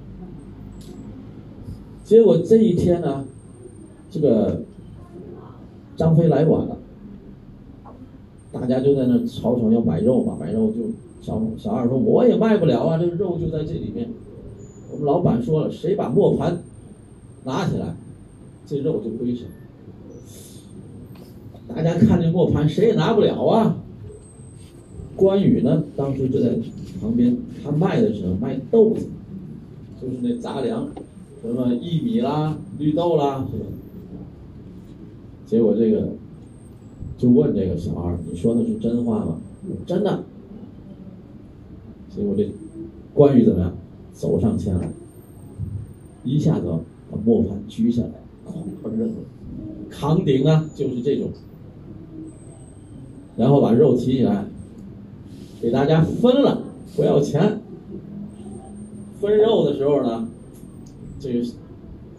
结果这一天呢，这个张飞来晚了，大家就在那吵吵要买肉嘛，买肉就小小二说：“我也卖不了啊，这个肉就在这里面。”我们老板说了：“谁把磨盘拿起来？”这肉就归谁？大家看这磨盘，谁也拿不了啊。关羽呢，当时就在旁边，他卖的时候卖豆子，就是那杂粮，什么薏米啦、绿豆啦，是吧？结果这个就问这个小二：“你说的是真话吗？”“真的。”结果这关羽怎么样？走上前来，一下子把磨盘举下来。哐，扔了扛鼎啊，就是这种，然后把肉提起来，给大家分了，不要钱。分肉的时候呢，这个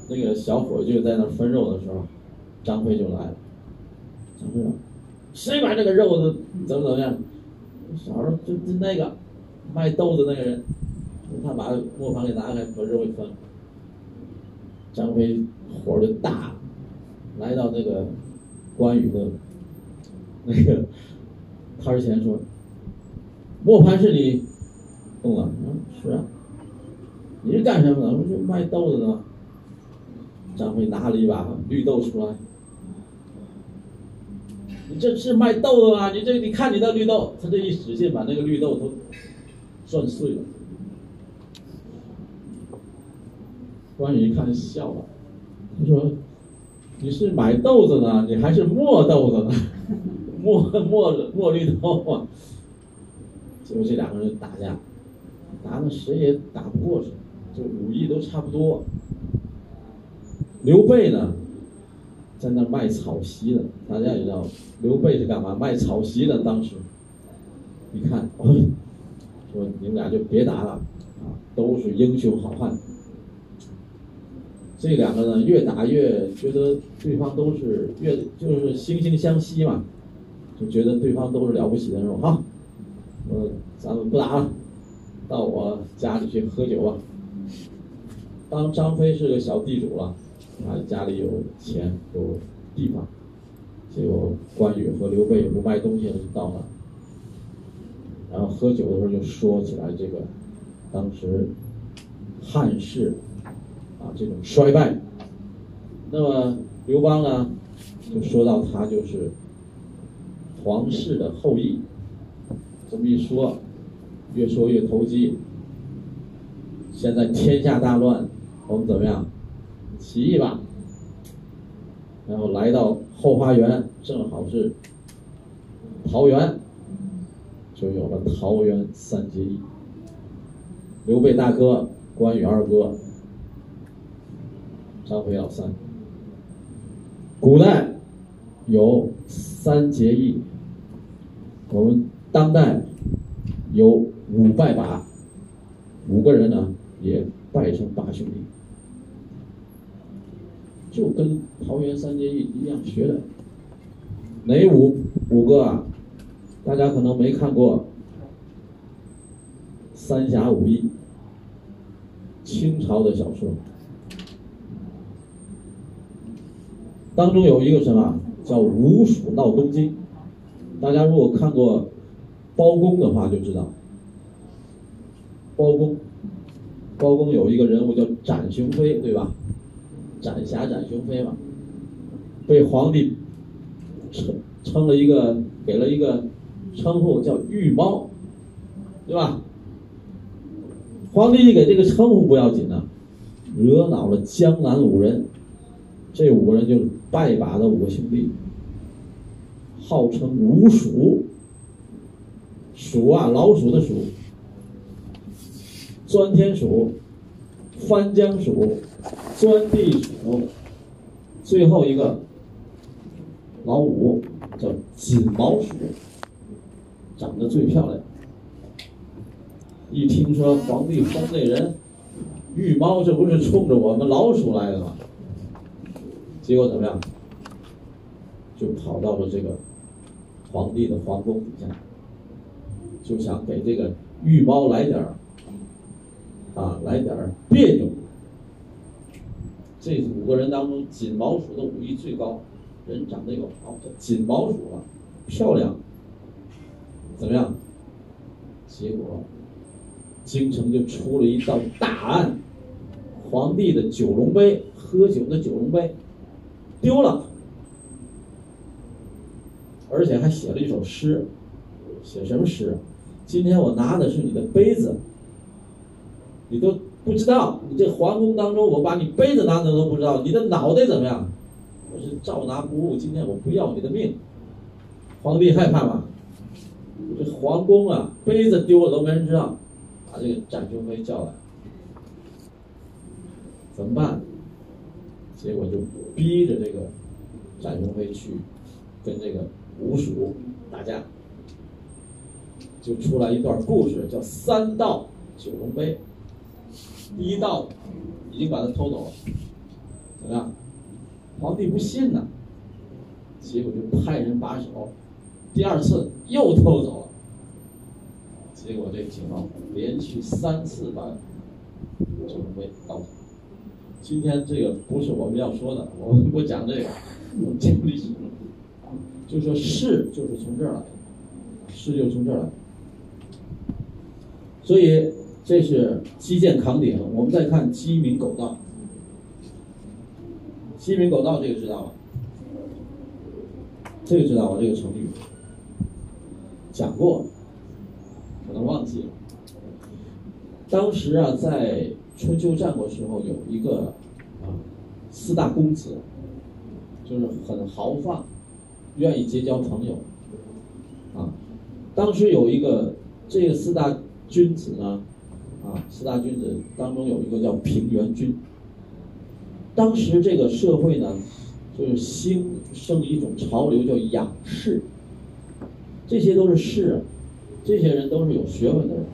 那个小伙就在那分肉的时候，张飞就来了。张飞说：“谁把这个肉的怎么怎么样？”小孩说：“就就那个卖豆子那个人，他把磨盘给拿开，把肉给分了。”张飞火就大了，来到那个关羽的那个摊前说：“磨盘是你动了？”嗯，是啊。你是干什么的？我说卖豆子的。张飞拿了一把绿豆出来，你这是卖豆子吗？你这你看你的绿豆，他这一使劲把那个绿豆都转碎了。关羽一看笑了，他说：“你是买豆子呢，你还是磨豆子呢？磨磨磨绿豆啊！”结果这两个人打架，打的谁也打不过谁，就武艺都差不多。刘备呢，在那卖草席的，大家也知道，刘备是干嘛？卖草席的。当时一看，说你们俩就别打了，啊，都是英雄好汉。这两个呢，越打越觉得对方都是越就是惺惺相惜嘛，就觉得对方都是了不起的那种哈，呃，咱们不打了，到我家里去喝酒吧。当张飞是个小地主了，他家里有钱有地方，结果关羽和刘备也不卖东西了，就到那，然后喝酒的时候就说起来这个当时汉室啊这种衰败，那么刘邦呢就说到他就是皇室的后裔，这么一说，越说越投机。现在天下大乱。我们怎么样？起义吧！然后来到后花园，正好是桃园，就有了桃园三结义。刘备大哥，关羽二哥，张飞老三。古代有三结义，我们当代有五拜把，五个人呢也拜成八兄弟。就跟桃园三结义一样学的，哪五五个啊？大家可能没看过《三侠五义》，清朝的小说，当中有一个什么叫五鼠闹东京？大家如果看过包公的话，就知道包公，包公有一个人物叫展雄飞，对吧？展侠展雄飞嘛，被皇帝称称了一个，给了一个称呼叫御猫，对吧？皇帝一给这个称呼不要紧呐，惹恼了江南五人，这五个人就拜把的五个兄弟，号称五鼠，鼠啊老鼠的鼠，钻天鼠，翻江鼠。钻地鼠，最后一个老五叫锦毛鼠，长得最漂亮。一听说皇帝封那人御猫，这不是冲着我们老鼠来的吗？结果怎么样？就跑到了这个皇帝的皇宫底下，就想给这个御猫来点儿啊，来点别扭。这五个人当中，锦毛鼠的武艺最高，人长得又好，叫锦毛鼠啊，漂亮。怎么样？结果京城就出了一道大案，皇帝的九龙杯，喝酒的九龙杯丢了，而且还写了一首诗，写什么诗？今天我拿的是你的杯子，你都。不知道你这皇宫当中，我把你杯子拿走都不知道，你的脑袋怎么样？我是照拿不误。今天我不要你的命，皇帝害怕吗？这皇宫啊，杯子丢了都没人知道，把这个展雄飞叫来，怎么办？结果就逼着这个展雄飞去跟这个吴蜀打架，就出来一段故事，叫三道九龙杯。第一道已经把他偷走了，怎么样？皇帝不信呢，结果就派人把守。第二次又偷走了，结果这锦毛连续三次把九龙杯盗走。今天这个不是我们要说的，我我讲这个，<laughs> 我们讲历史，就说势就是从这儿来的，势就从这儿来，所以。这是基建扛鼎，我们再看鸡鸣狗盗。鸡鸣狗盗这个知道吧？这个知道吧？这个成语讲过，可能忘记了。当时啊，在春秋战国时候，有一个啊四大公子，就是很豪放，愿意结交朋友啊。当时有一个这个四大君子呢。啊，四大君子当中有一个叫平原君。当时这个社会呢，就是兴盛一种潮流，叫养士。这些都是士，这些人都是有学问的人，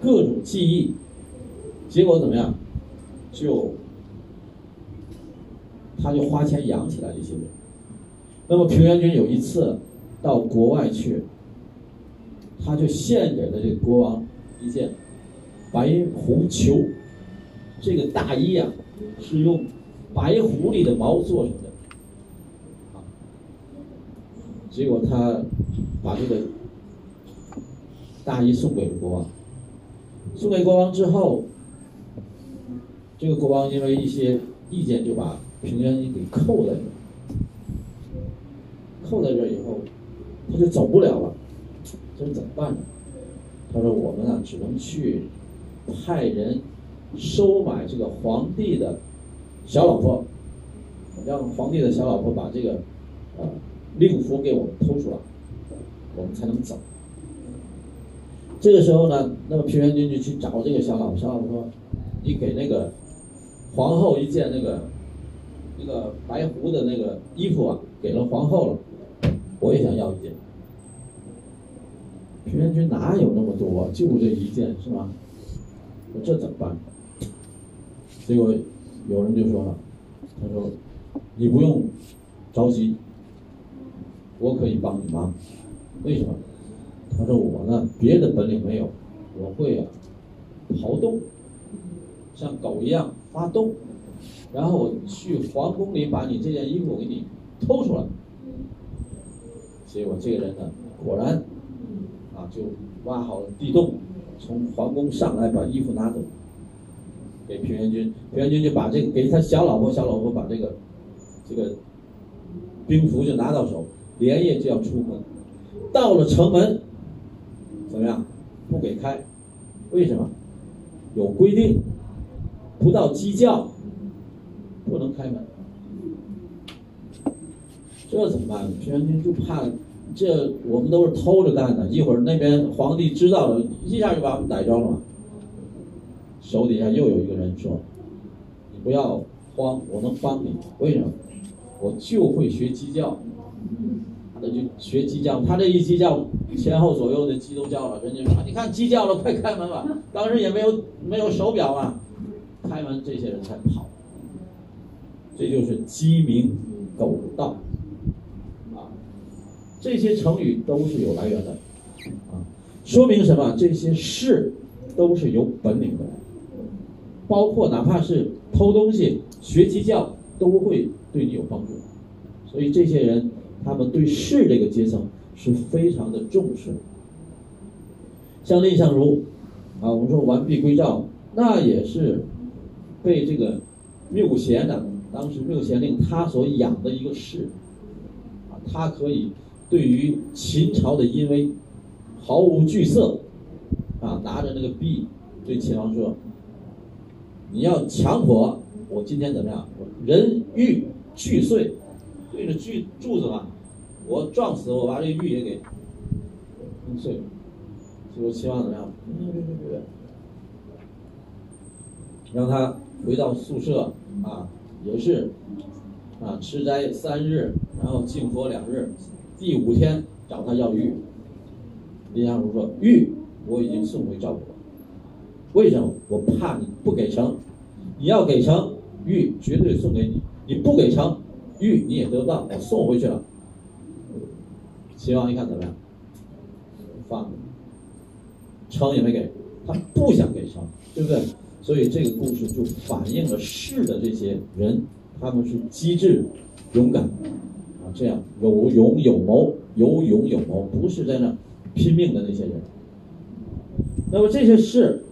各种技艺。结果怎么样？就他就花钱养起来这些人。那么平原君有一次到国外去，他就献给了这个国王一件白狐裘，这个大衣啊是用白狐狸的毛做成的，啊，结果他把这个大衣送给了国王，送给国王之后，这个国王因为一些意见就把平原君给扣在这儿。扣在这儿以后，他就走不了了，这怎么办呢？他说：“我们啊，只能去派人收买这个皇帝的小老婆，让皇帝的小老婆把这个呃令符给我们偷出来，我们才能走。”这个时候呢，那么平原君就去找这个小老婆，小老婆说：“你给那个皇后一件那个那个白狐的那个衣服啊，给了皇后了。”我也想要一件，平原君哪有那么多？就这一件是吧？这怎么办？结果有人就说了，他说：“你不用着急，我可以帮你忙。为什么？他说我呢，别的本领没有，我会啊，刨洞，像狗一样挖洞，然后我去皇宫里把你这件衣服给你偷出来。”结果这个人呢，果然，啊，就挖好了地洞，从皇宫上来把衣服拿走，给平原君。平原君就把这个给他小老婆，小老婆把这个这个兵符就拿到手，连夜就要出门。到了城门，怎么样？不给开，为什么？有规定，不到鸡叫，不能开门。这怎么办？平原君就怕。这我们都是偷着干的，一会儿那边皇帝知道了，一下就把我们逮着了。手底下又有一个人说：“你不要慌，我能帮你。为什么？我就会学鸡叫。那就学鸡叫，他这一鸡叫，前后左右的鸡都叫了。人家说：你看鸡叫了，快开门吧。当时也没有没有手表啊，开门这些人才跑。这就是鸡鸣狗盗。”这些成语都是有来源的，啊，说明什么？这些事都是有本领的，包括哪怕是偷东西、学鸡叫，都会对你有帮助。所以这些人，他们对士这个阶层是非常的重视。像蔺相如，啊，我们说完璧归赵，那也是被这个缪贤的，当时缪贤令他所养的一个士，啊，他可以。对于秦朝的淫威毫无惧色，啊，拿着那个璧对秦王说：“你要强迫我今天怎么样？人玉俱碎，对着锯柱子嘛，我撞死我把这玉也给弄碎了。结果秦王怎么样？别别别别，让他回到宿舍啊，也是啊，吃斋三日，然后静佛两日。”第五天找他要玉，蔺相如说：“玉我已经送回赵国了，为什么？我怕你不给成，你要给成，玉绝对送给你；你不给成，玉你也得不到，我送回去了。”秦王一看怎么样？放，成也没给，他不想给成，对不对？所以这个故事就反映了士的这些人，他们是机智、勇敢。这样有勇有谋，有勇有谋，不是在那拼命的那些人。那么这些士，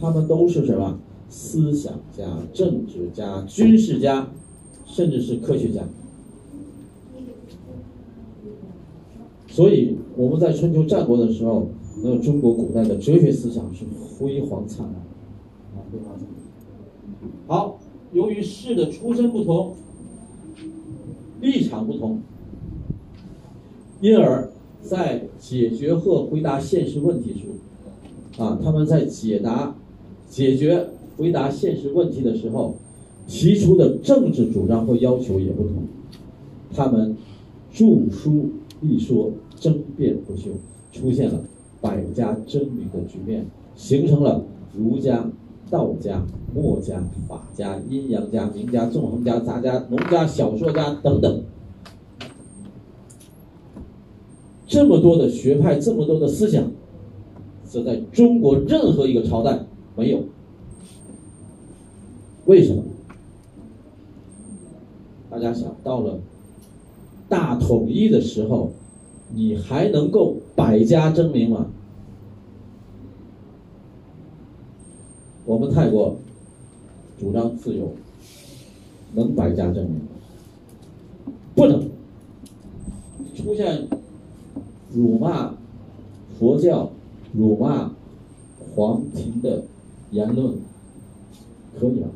他们都是什么？思想家、政治家、军事家，甚至是科学家。所以我们在春秋战国的时候，那个中国古代的哲学思想是辉煌灿烂啊，辉煌灿烂。好，由于士的出身不同。立场不同，因而，在解决和回答现实问题时，啊，他们在解答、解决、回答现实问题的时候，提出的政治主张和要求也不同。他们著书立说，争辩不休，出现了百家争鸣的局面，形成了儒家。道家、墨家、法家、阴阳家、名家、纵横家、杂家、农家、小说家等等。这么多的学派，这么多的思想，这在中国任何一个朝代没有。为什么？大家想到了大统一的时候，你还能够百家争鸣吗？我们泰国主张自由，能百家争鸣吗？不能。出现辱骂佛教、辱骂皇庭的言论，可以吗？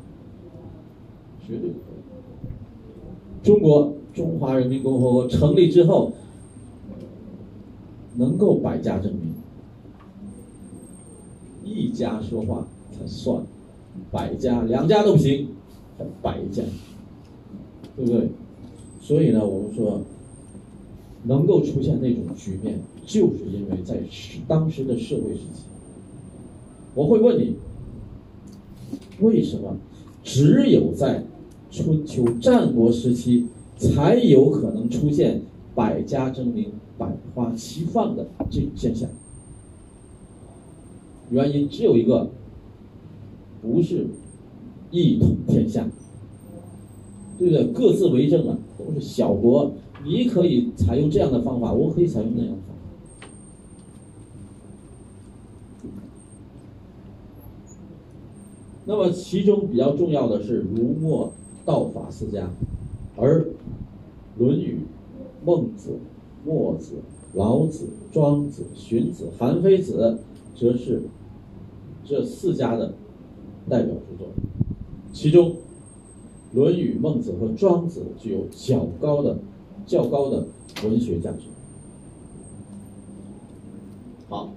绝对不可以。中国中华人民共和国成立之后，能够百家争鸣，一家说话才算，百家两家都不行，百家，对不对？所以呢，我们说。能够出现那种局面，就是因为在当时的社会时期，我会问你，为什么只有在春秋战国时期才有可能出现百家争鸣、百花齐放的这种现象？原因只有一个，不是一统天下，对不对？各自为政啊，都是小国。你可以采用这样的方法，我可以采用那样的方法。那么其中比较重要的是儒墨道法四家，而《论语》《孟子》《墨子》《老子》《庄子》《荀子》《韩非子》则是这四家的代表著作。其中，《论语》《孟子》和《庄子》具有较高的。较高的文学价值。好，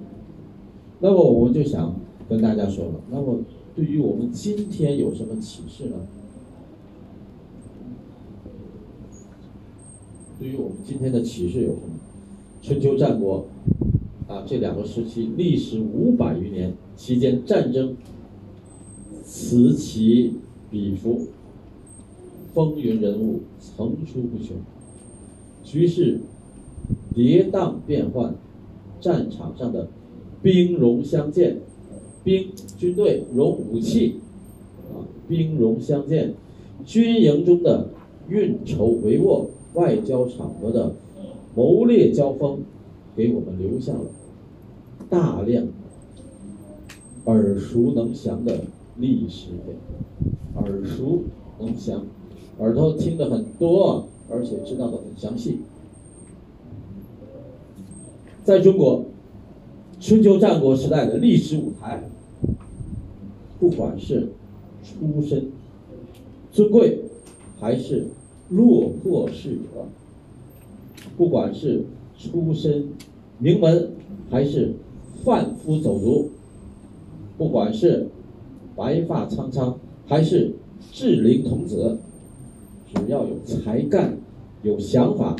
那么我们就想跟大家说了，那么对于我们今天有什么启示呢？对于我们今天的启示有什么？春秋战国啊这两个时期历时五百余年，期间战争此起彼伏，风云人物层出不穷。局势跌宕变幻，战场上的兵戎相见，兵军队戎武器，啊，兵戎相见，军营中的运筹帷幄，外交场合的谋略交锋，给我们留下了大量耳熟能详的历史点，耳熟能详，耳朵听得很多。而且知道的很详细。在中国，春秋战国时代的历史舞台，不管是出身尊贵，还是落魄士者，不管是出身名门，还是贩夫走卒，不管是白发苍苍，还是稚龄童子，只要有才干。有想法，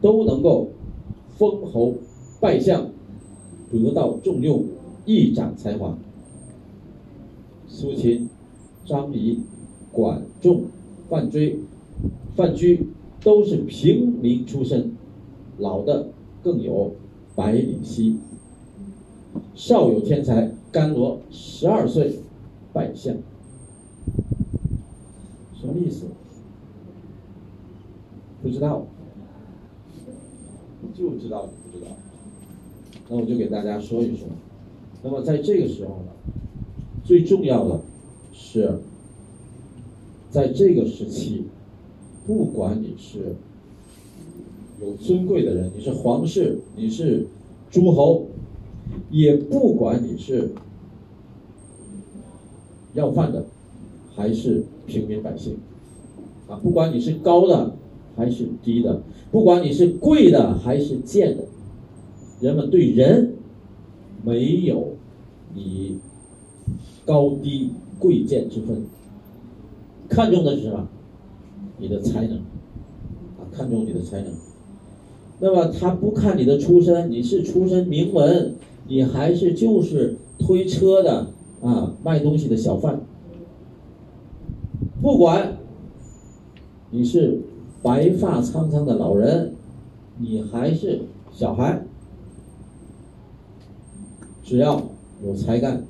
都能够封侯拜相，得到重用，一展才华。苏秦、张仪、管仲、范追、范雎都是平民出身，老的更有百里奚。少有天才，甘罗十二岁拜相，什么意思？不知道，就知道你不知道，那我就给大家说一说。那么在这个时候呢，最重要的是，在这个时期，不管你是有尊贵的人，你是皇室，你是诸侯，也不管你是要饭的，还是平民百姓，啊，不管你是高的。还是低的，不管你是贵的还是贱的，人们对人没有以高低贵贱之分，看重的是什么？你的才能啊，看重你的才能。那么他不看你的出身，你是出身名门，你还是就是推车的啊，卖东西的小贩，不管你是。白发苍苍的老人，你还是小孩，只要有才干，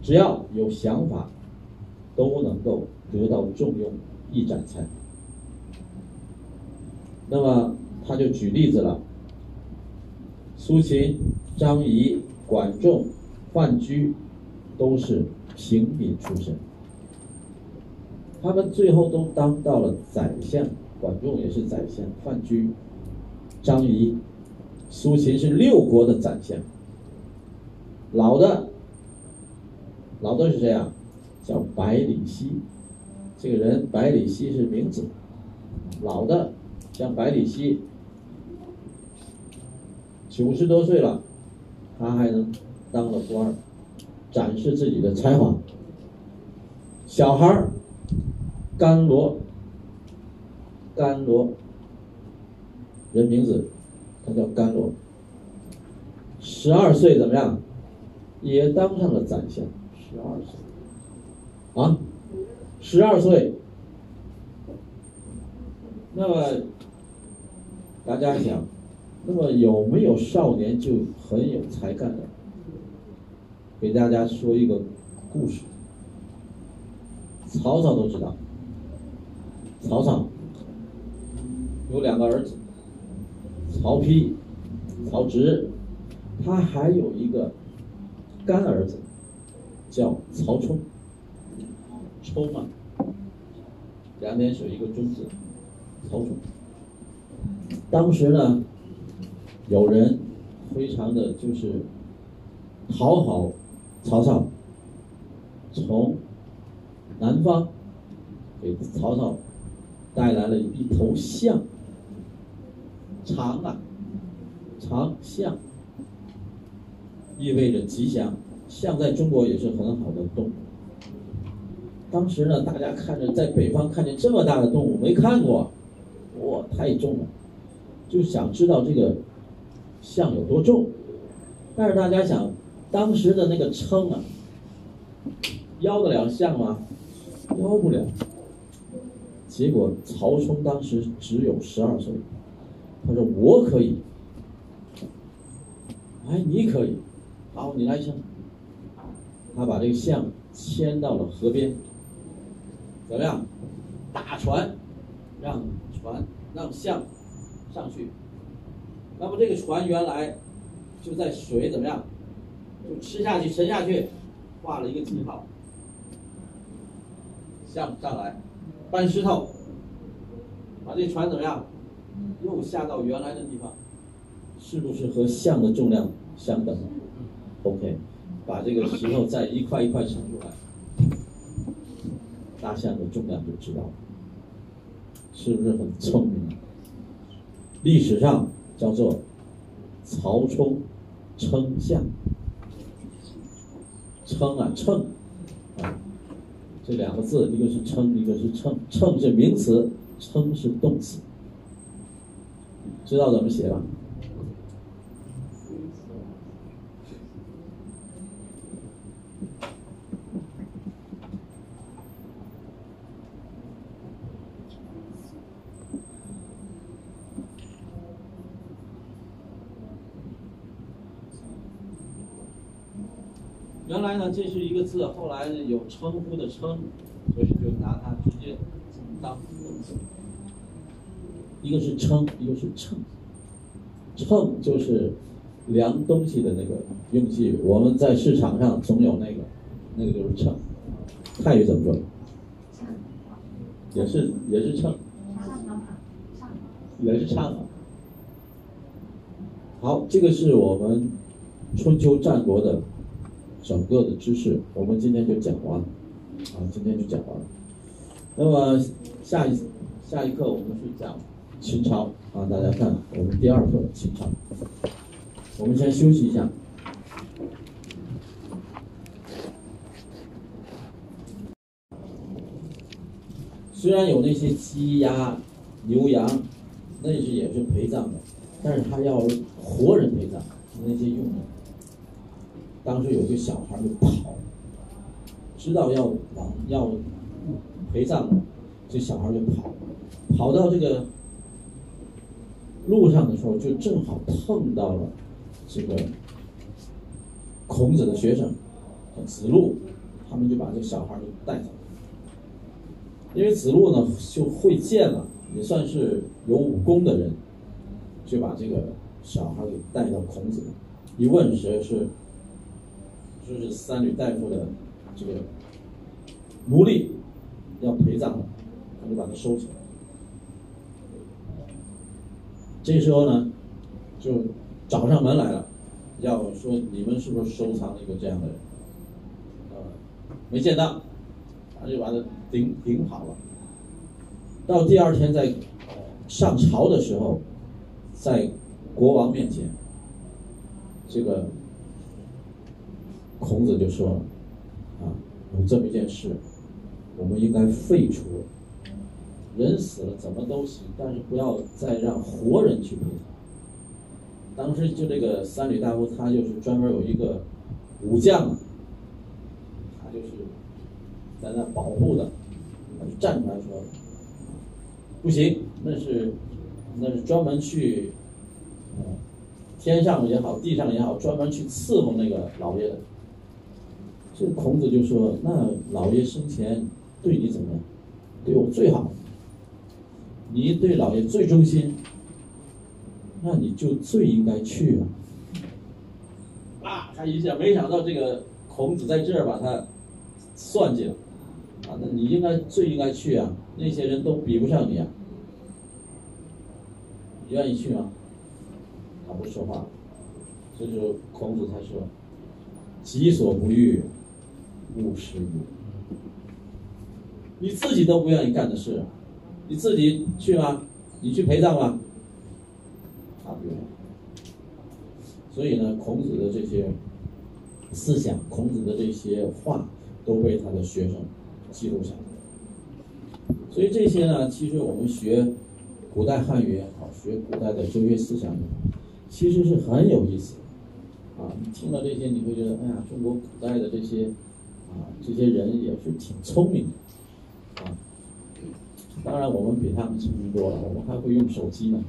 只要有想法，都能够得到重用，一展才。那么他就举例子了，苏秦、张仪、管仲、范雎，都是平民出身，他们最后都当到了宰相。管仲也是宰相，范雎、张仪、苏秦是六国的宰相。老的，老的是谁啊？叫百里奚，这个人百里奚是名字。老的像百里奚，九十多岁了，他还能当了官儿，展示自己的才华。小孩儿甘罗，甘罗，人名字，他叫甘罗。十二岁怎么样？也当上了宰相。十二岁，啊，十二岁。那么大家想，那么有没有少年就很有才干的？给大家说一个故事。曹操都知道，曹操有两个儿子，曹丕、曹植，他还有一个干儿子，叫曹冲。冲啊，两点水一个中字，曹冲。当时呢，有人非常的就是讨好曹操，从南方给曹操带来了一头象，长啊，长象，意味着吉祥。象在中国也是很好的动物。当时呢，大家看着在北方看见这么大的动物没看过，哇，太重了，就想知道这个象有多重。但是大家想，当时的那个称啊，邀得了象吗？邀不了。结果曹冲当时只有十二岁，他说我可以，哎，你可以，好，你来称。他把这个象牵到了河边，怎么样？大船，让船让象上去。那么这个船原来就在水怎么样？就吃下去沉下去，画了一个记号。象上来，搬石头，把这船怎么样？又下到原来的地方，是不是和象的重量相等？OK。把这个石头再一块一块盛出来，大象的重量就知道了，是不是很聪明？历史上叫做曹冲称象，称啊称。啊，这两个字一个是称，一个是称，称是名词，称是动词，知道怎么写吧？原来呢，这是一个字，后来有称呼的称，所以就拿它直接当动词。一个是称，一个是称。称就是量东西的那个用具，我们在市场上总有那个，那个就是秤。泰语怎么说？也是也是秤，也是秤。好，这个是我们春秋战国的。整个的知识，我们今天就讲完，啊，今天就讲完了。那么下一下一课我们是讲秦朝啊，大家看我们第二课秦朝。我们先休息一下。虽然有那些鸡鸭牛羊，那是也是陪葬的，但是他要活人陪葬，那些用的。当时有个小孩就跑，知道要往要陪葬，这小孩就跑，跑到这个路上的时候，就正好碰到了这个孔子的学生子路，他们就把这小孩就带走。因为子路呢就会剑了，也算是有武功的人，就把这个小孩给带到孔子。一问谁是，就是三女大夫的这个奴隶要陪葬了，他就把它收起来。这时候呢，就找上门来了，要说你们是不是收藏了一个这样的人？呃，没见到，他就把他顶顶跑了。到第二天在上朝的时候，在国王面前，这个孔子就说：“啊，有这么一件事，我们应该废除。”人死了怎么都行，但是不要再让活人去陪葬。当时就这个三闾大夫，他就是专门有一个武将，他就是在那保护的，他就站出来说：“不行，那是那是专门去，呃，天上也好，地上也好，专门去伺候那个老爷的。”这孔子就说：“那老爷生前对你怎么样？对我最好。”你对老爷最忠心，那你就最应该去啊！啊，他一下没想到这个孔子在这儿把他算计了，啊，那你应该最应该去啊！那些人都比不上你啊！你愿意去吗？他不说话，这时候孔子才说：“己所不欲，勿施于你自己都不愿意干的事。”你自己去吗？你去陪葬吗？他不。所以呢，孔子的这些思想，孔子的这些话，都被他的学生记录下来。所以这些呢，其实我们学古代汉语也好，学古代的哲学思想也好，其实是很有意思的。啊，你听到这些，你会觉得，哎呀，中国古代的这些啊，这些人也是挺聪明的，啊。当然，我们比他们聪明多了，我们还会用手机呢。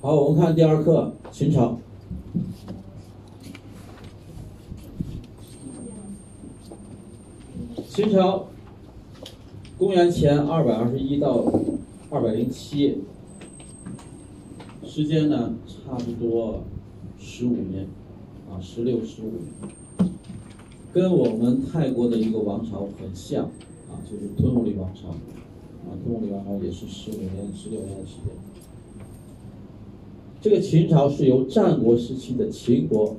好，我们看第二课，秦朝。秦朝，公元前二百二十一到二百零七，时间呢差不多十五年，啊，十六十五年，跟我们泰国的一个王朝很像，啊，就是吞武里王朝，啊，吞武里王朝也是十五年、十六年的时间。这个秦朝是由战国时期的秦国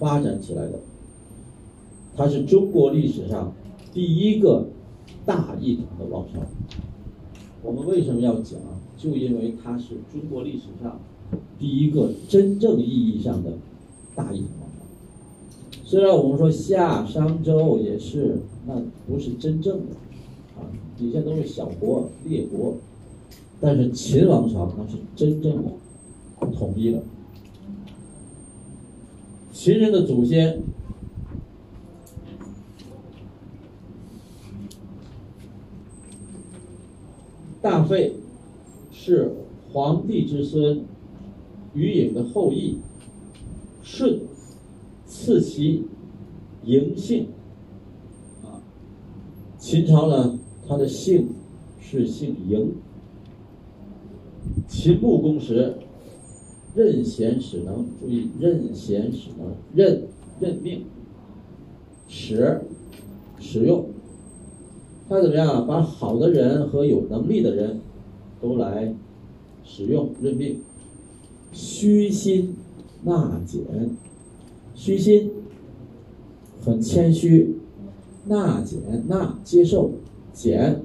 发展起来的，它是中国历史上。第一个大一统的王朝，我们为什么要讲？就因为它是中国历史上第一个真正意义上的大一统王朝。虽然我们说夏商周也是，那不是真正的啊，底下都是小国列国，但是秦王朝那是真正的统一了。秦人的祖先。大费是皇帝之孙于隐的后裔，舜赐其嬴姓。啊，秦朝呢，他的姓是姓嬴。秦穆公时，任贤使能，注意任贤使能，任任命，使使用。他怎么样？把好的人和有能力的人都来使用任命，虚心纳谏，虚心很谦虚，纳谏纳接受谏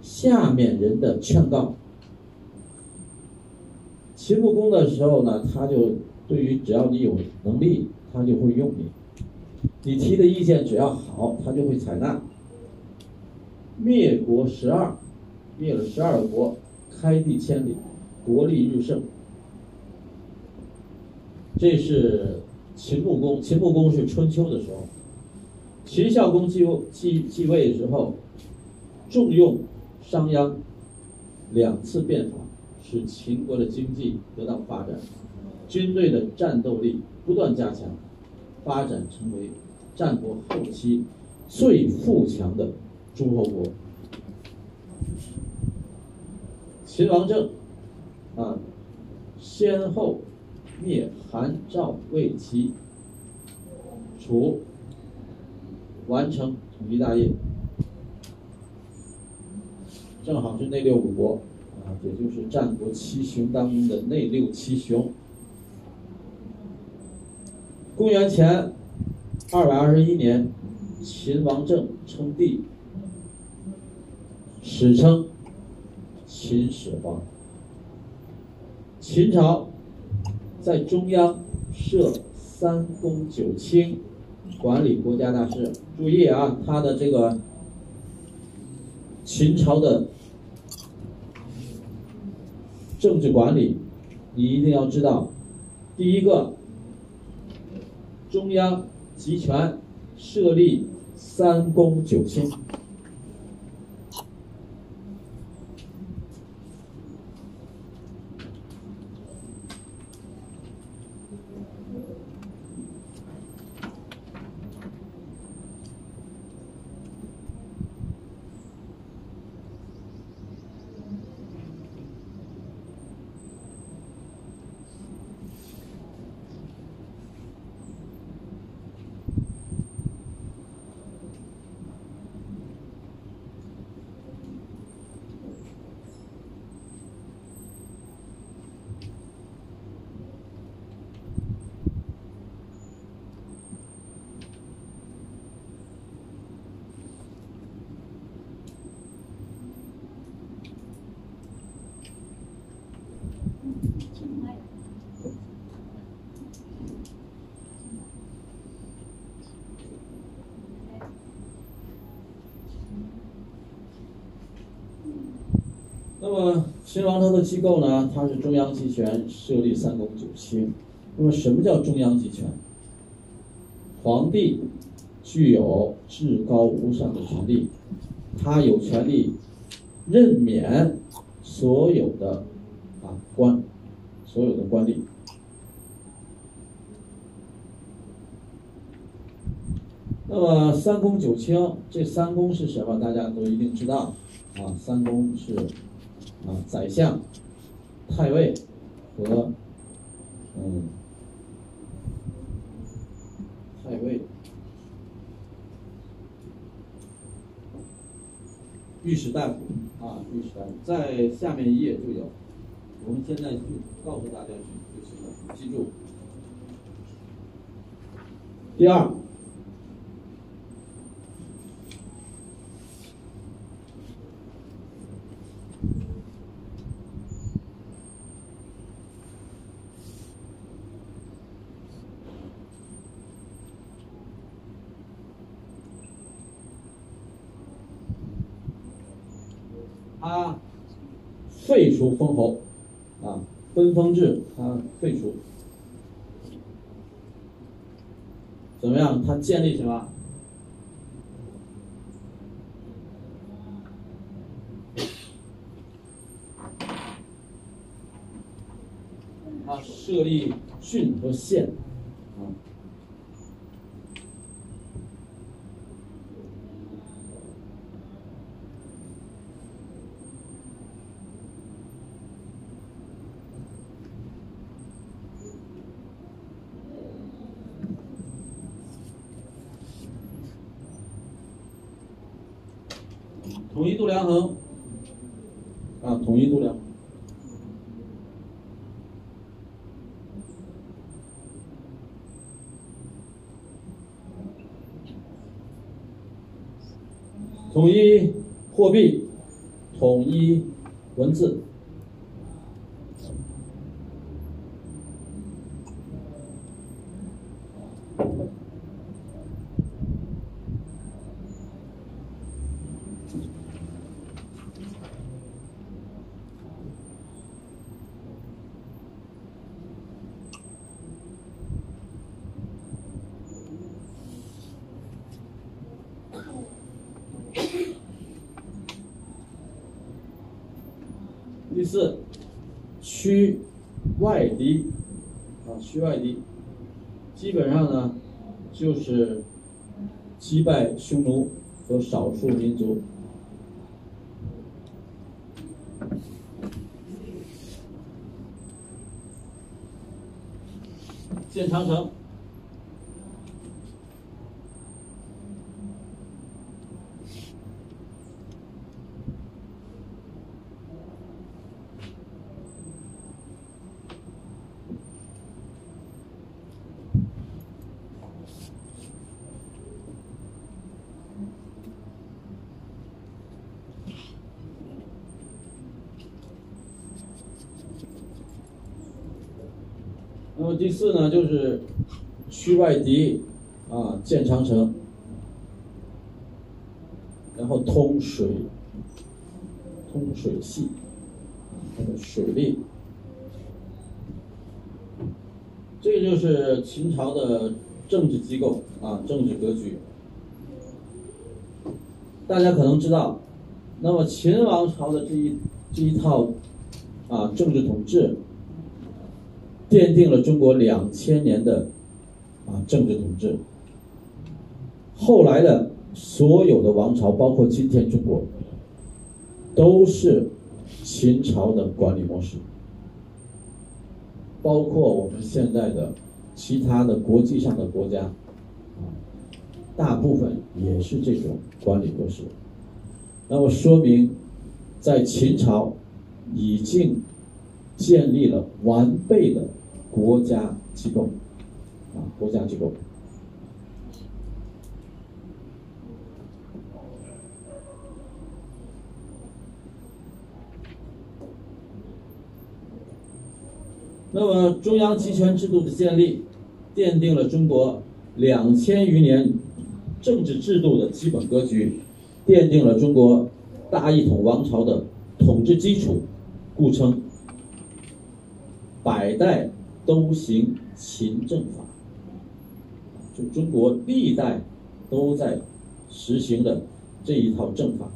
下面人的劝告。秦穆公的时候呢，他就对于只要你有能力，他就会用你，你提的意见只要好，他就会采纳。灭国十二，灭了十二国，开地千里，国力日盛。这是秦穆公，秦穆公是春秋的时候，秦孝公继继继位之后，重用商鞅，两次变法，使秦国的经济得到发展，军队的战斗力不断加强，发展成为战国后期最富强的诸侯国。秦王政，啊，先后灭韩、赵、魏、齐、楚，完成统一大业，正好是内六五国，啊，也就是战国七雄当中的内六七雄。公元前二百二十一年，秦王政称帝，史称。秦始皇，秦朝在中央设三公九卿，管理国家大事。注意啊，他的这个秦朝的政治管理，你一定要知道。第一个，中央集权，设立三公九卿。那新王朝的机构呢？它是中央集权，设立三公九卿。那么什么叫中央集权？皇帝具有至高无上的权力，他有权利任免所有的啊官，所有的官吏。那么三公九卿，这三公是什么？大家都一定知道啊，三公是。啊，宰相、太尉和嗯，太尉、御史大夫啊，御史大夫在下面一页就有。我们现在就告诉大家去就行了，记住。第二。他废除封侯，啊，分封制他废除，怎么样？他建立什么？他设立郡和县。统一度量衡，啊，统一度量，统一货币，统一文字。第四，驱外敌，去，外地，基本上呢，就是击败匈奴和少数民族。建长城。那么第四呢，就是驱外敌，啊，建长城，然后通水，通水系，水利，这就是秦朝的政治机构啊，政治格局。大家可能知道，那么秦王朝的这一这一套啊政治统治。奠定了中国两千年的啊政治统治。后来的所有的王朝，包括今天中国，都是秦朝的管理模式。包括我们现在的其他的国际上的国家，啊，大部分也是这种管理模式。那么说明，在秦朝已经建立了完备的。国家机构，啊，国家机构。那么，中央集权制度的建立，奠定了中国两千余年政治制度的基本格局，奠定了中国大一统王朝的统治基础，故称百代。都行秦政法，中国历代都在实行的这一套政法。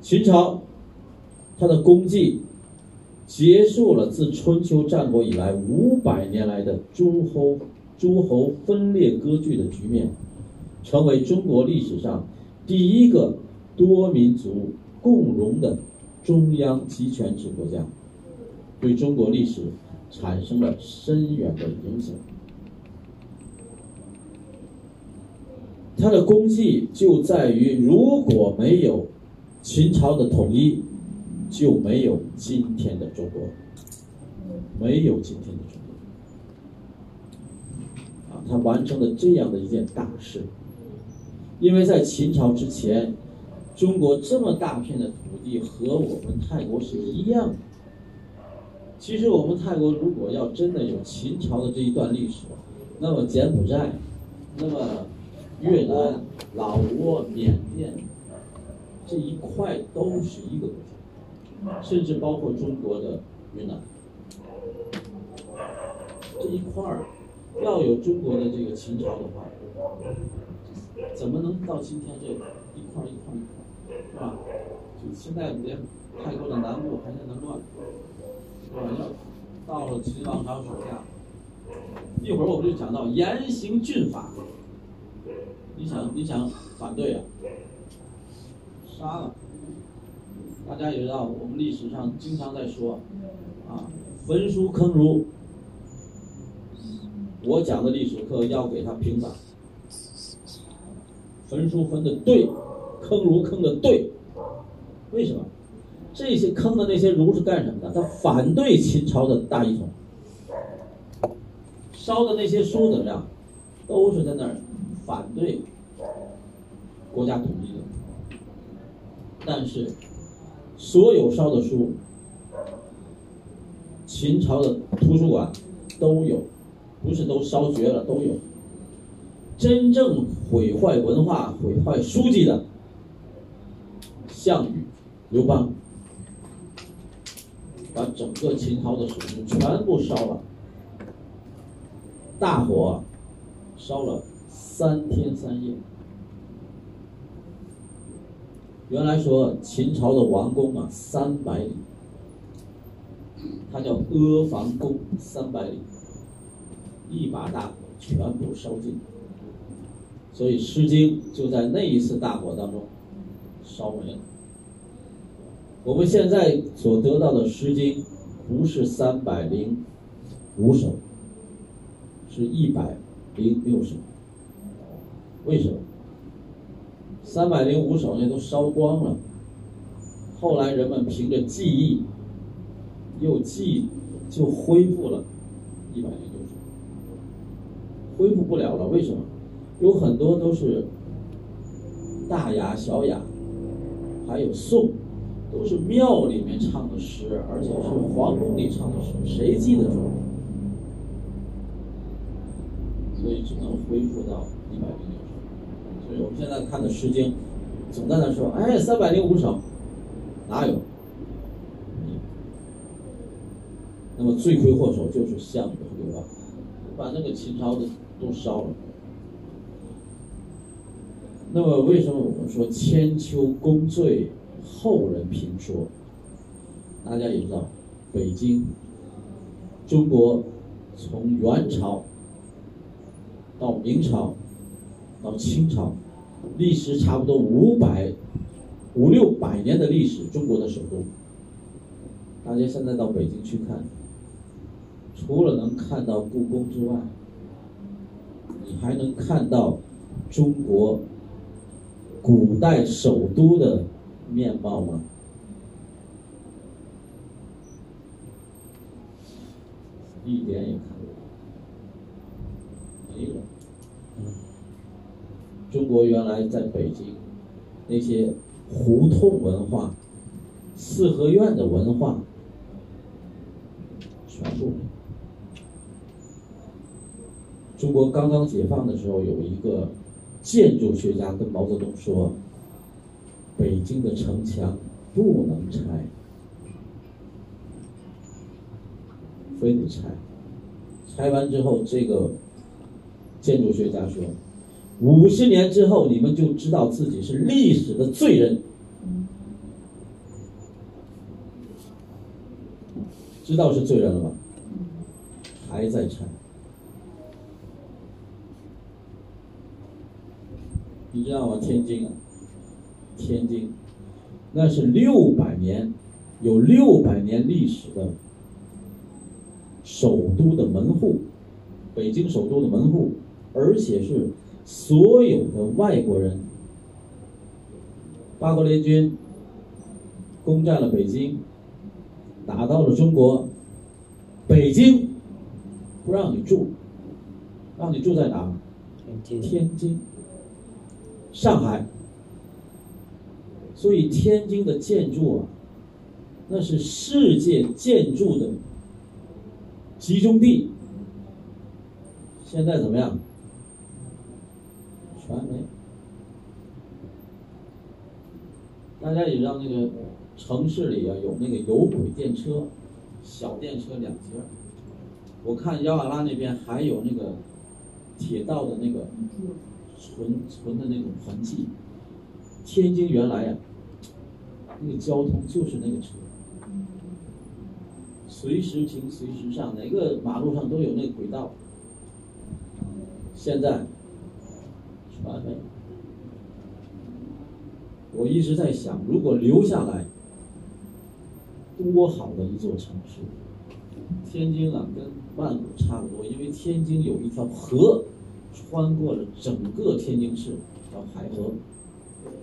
秦朝，它的功绩结束了自春秋战国以来五百年来的诸侯诸侯分裂割据的局面，成为中国历史上第一个多民族共荣的中央集权制国家，对中国历史。产生了深远的影响。它的功绩就在于，如果没有秦朝的统一，就没有今天的中国，没有今天的中国。啊，他完成了这样的一件大事。因为在秦朝之前，中国这么大片的土地和我们泰国是一样的。其实我们泰国如果要真的有秦朝的这一段历史，那么柬埔寨，那么越南、老挝、缅甸这一块都是一个国家，甚至包括中国的云南这一块儿，要有中国的这个秦朝的话，怎么能到今天这一块一块一块，是吧？就现在连泰国的南部还在那乱。是吧？要到了秦王朝手下，一会儿我们就讲到严刑峻法。你想，你想反对啊？杀了！大家也知道，我们历史上经常在说，啊，焚书坑儒。我讲的历史课要给他平反。焚书焚的对，坑儒坑的对，为什么？这些坑的那些儒是干什么的？他反对秦朝的大一统，烧的那些书怎么样？都是在那儿反对国家统一的。但是，所有烧的书，秦朝的图书馆都有，不是都烧绝了，都有。真正毁坏文化、毁坏书籍的，项羽、刘邦。把整个秦朝的史书全部烧了，大火烧了三天三夜，原来说秦朝的王宫啊，三百里，它叫阿房宫，三百里，一把大火全部烧尽，所以《诗经》就在那一次大火当中烧没了。我们现在所得到的《诗经》不是三百零五首，是一百零六首。为什么？三百零五首那都烧光了，后来人们凭着记忆，又记就恢复了，一百零六首，恢复不了了。为什么？有很多都是大雅、小雅，还有颂，都是庙里面唱的诗，而且是皇宫里唱的诗，谁记得住？所以只能恢复到一百零六。我们现在看的《诗经》，总在那说：“哎，三百零五首，哪有？”那么罪魁祸首就是项羽和刘邦，把那个秦朝的都烧了。那么为什么我们说千秋功罪后人评说？大家也知道，北京，中国从元朝到明朝。到清朝，历时差不多五百五六百年的历史，中国的首都。大家现在到北京去看，除了能看到故宫之外，你还能看到中国古代首都的面貌吗？一点也看不到，没了。中国原来在北京，那些胡同文化、四合院的文化，全部。中国刚刚解放的时候，有一个建筑学家跟毛泽东说：“北京的城墙不能拆，非得拆。拆完之后，这个建筑学家说。”五十年之后，你们就知道自己是历史的罪人。知道是罪人了吗？还在拆。你知道吗？天津啊，天津，那是六百年，有六百年历史的首都的门户，北京首都的门户，而且是。所有的外国人，八国联军攻占了北京，打到了中国，北京不让你住，让你住在哪？天津、上海。所以天津的建筑啊，那是世界建筑的集中地。现在怎么样？传媒。大家也知道，那个城市里啊，有那个有轨电车，小电车两节。我看亚瓦拉那边还有那个铁道的那个存存的那种痕迹。天津原来呀，那个交通就是那个车，随时停随时上，哪个马路上都有那个轨道。现在。完美。我一直在想，如果留下来，多好的一座城市！天津啊，跟曼谷差不多，因为天津有一条河，穿过了整个天津市，叫海河，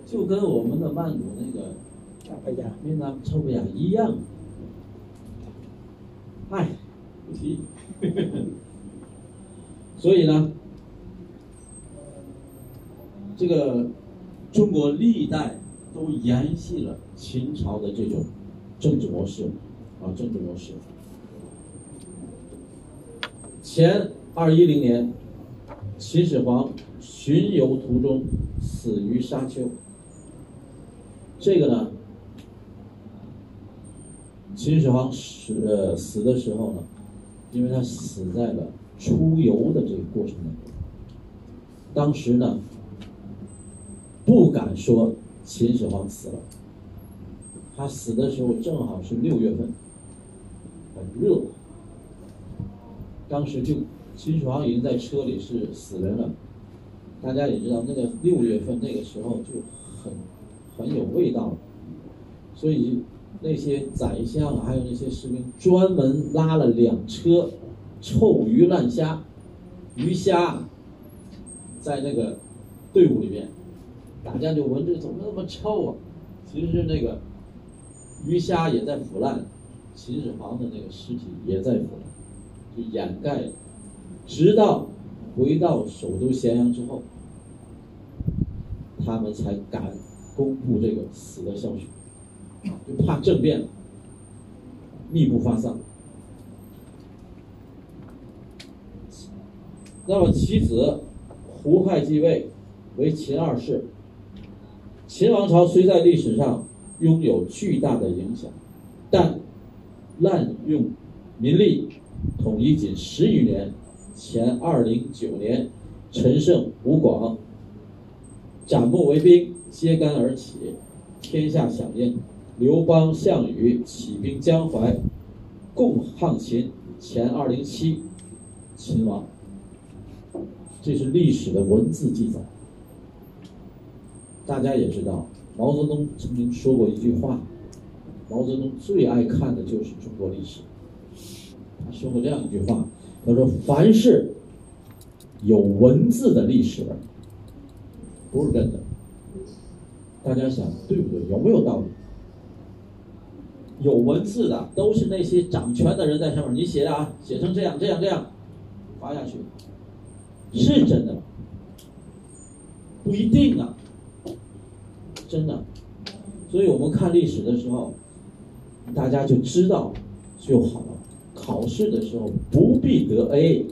就跟我们的曼谷那个超贝亚、云南超贝亚一样。哎，不提。<laughs> 所以呢？这个中国历代都延续了秦朝的这种政治模式，啊，政治模式。前二一零年，秦始皇巡游途中死于沙丘。这个呢，秦始皇死呃死的时候呢，因为他死在了出游的这个过程当中，当时呢。不敢说秦始皇死了。他死的时候正好是六月份，很热。当时就秦始皇已经在车里是死人了。大家也知道，那个六月份那个时候就很很有味道，所以那些宰相还有那些士兵专门拉了两车臭鱼烂虾、鱼虾，在那个队伍里面，大家就闻着怎么那么臭啊？其实那个鱼虾也在腐烂，秦始皇的那个尸体也在腐烂，就掩盖，直到回到首都咸阳之后。他们才敢公布这个死的消息，就怕政变，密不发丧。那么其子胡亥继位为秦二世。秦王朝虽在历史上拥有巨大的影响，但滥用民力，统一仅十余年。前二零九年，陈胜、吴广。斩木为兵，揭竿而起，天下响应。刘邦、项羽起兵江淮，共抗秦。前二零七，秦亡。这是历史的文字记载。大家也知道，毛泽东曾经说过一句话：毛泽东最爱看的就是中国历史。他说过这样一句话：他说，凡是有文字的历史。不是真的，大家想对不对？有没有道理？有文字的都是那些掌权的人在上面，你写的啊，写成这样这样这样，发下去，是真的？不一定啊，真的。所以我们看历史的时候，大家就知道就好了。考试的时候不必得 A，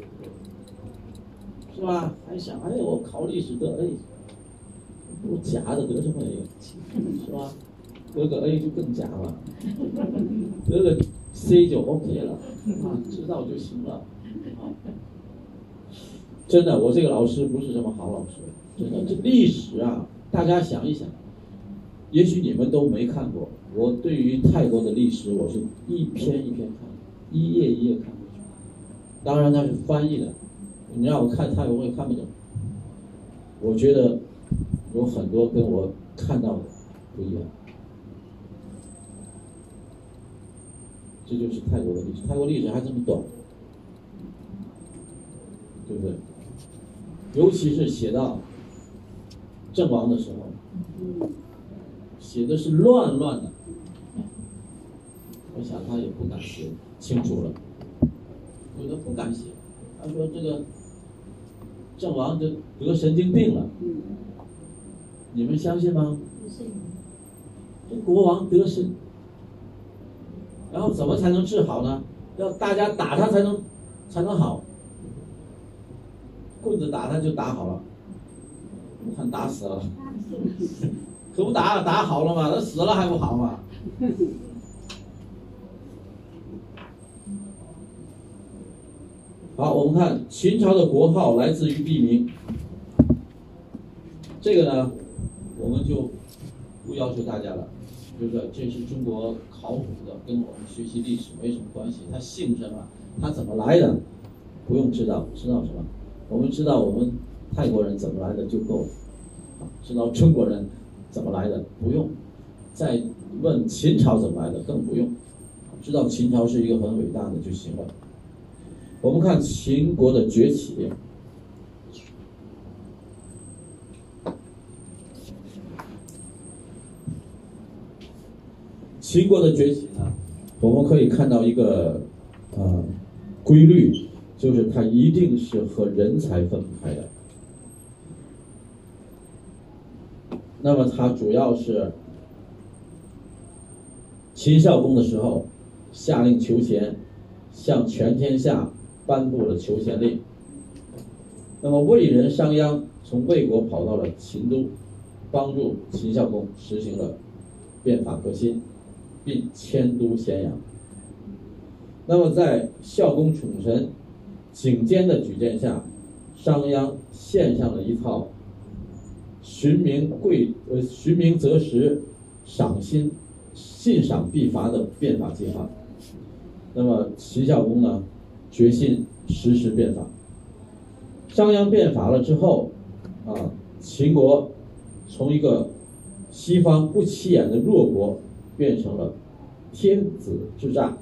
是吧？还想哎，我考历史得 A。不假的得什么 A，是吧？得个 A 就更假了，得个 C 就 OK 了，啊，知道就行了。真的，我这个老师不是什么好老师，真的。这历史啊，大家想一想，也许你们都没看过。我对于泰国的历史，我是一篇一篇看，一页一页看过去。当然它是翻译的，你让我看泰国我也看不懂。我觉得。有很多跟我看到的不一样，这就是泰国的历史。泰国历史还这么短，对不对？尤其是写到阵亡的时候，写的是乱乱的，我想他也不敢写清楚了，有的不敢写，他说这个阵亡就得神经病了。你们相信吗？这国王得神，然后怎么才能治好呢？要大家打他才能才能好，棍子打他就打好了，看打死了，<laughs> 可不打打好了吗？他死了还不好吗？<laughs> 好，我们看秦朝的国号来自于地名，这个呢？我们就不要求大家了，就是这是中国考古的，跟我们学习历史没什么关系。他姓什么？他怎么来的？不用知道，知道什么？我们知道我们泰国人怎么来的就够了。知道中国人怎么来的不用，再问秦朝怎么来的更不用。知道秦朝是一个很伟大的就行了。我们看秦国的崛起。秦国的崛起呢，我们可以看到一个呃规律，就是它一定是和人才分不开的。那么它主要是秦孝公的时候下令求贤，向全天下颁布了求贤令。那么魏人商鞅从魏国跑到了秦都，帮助秦孝公实行了变法革新。并迁都咸阳。那么，在孝公宠臣景监的举荐下，商鞅献上了一套寻名贵呃寻名择实，赏心信赏必罚的变法计划。那么秦孝公呢，决心实施变法。商鞅变法了之后，啊，秦国从一个西方不起眼的弱国，变成了天子之战，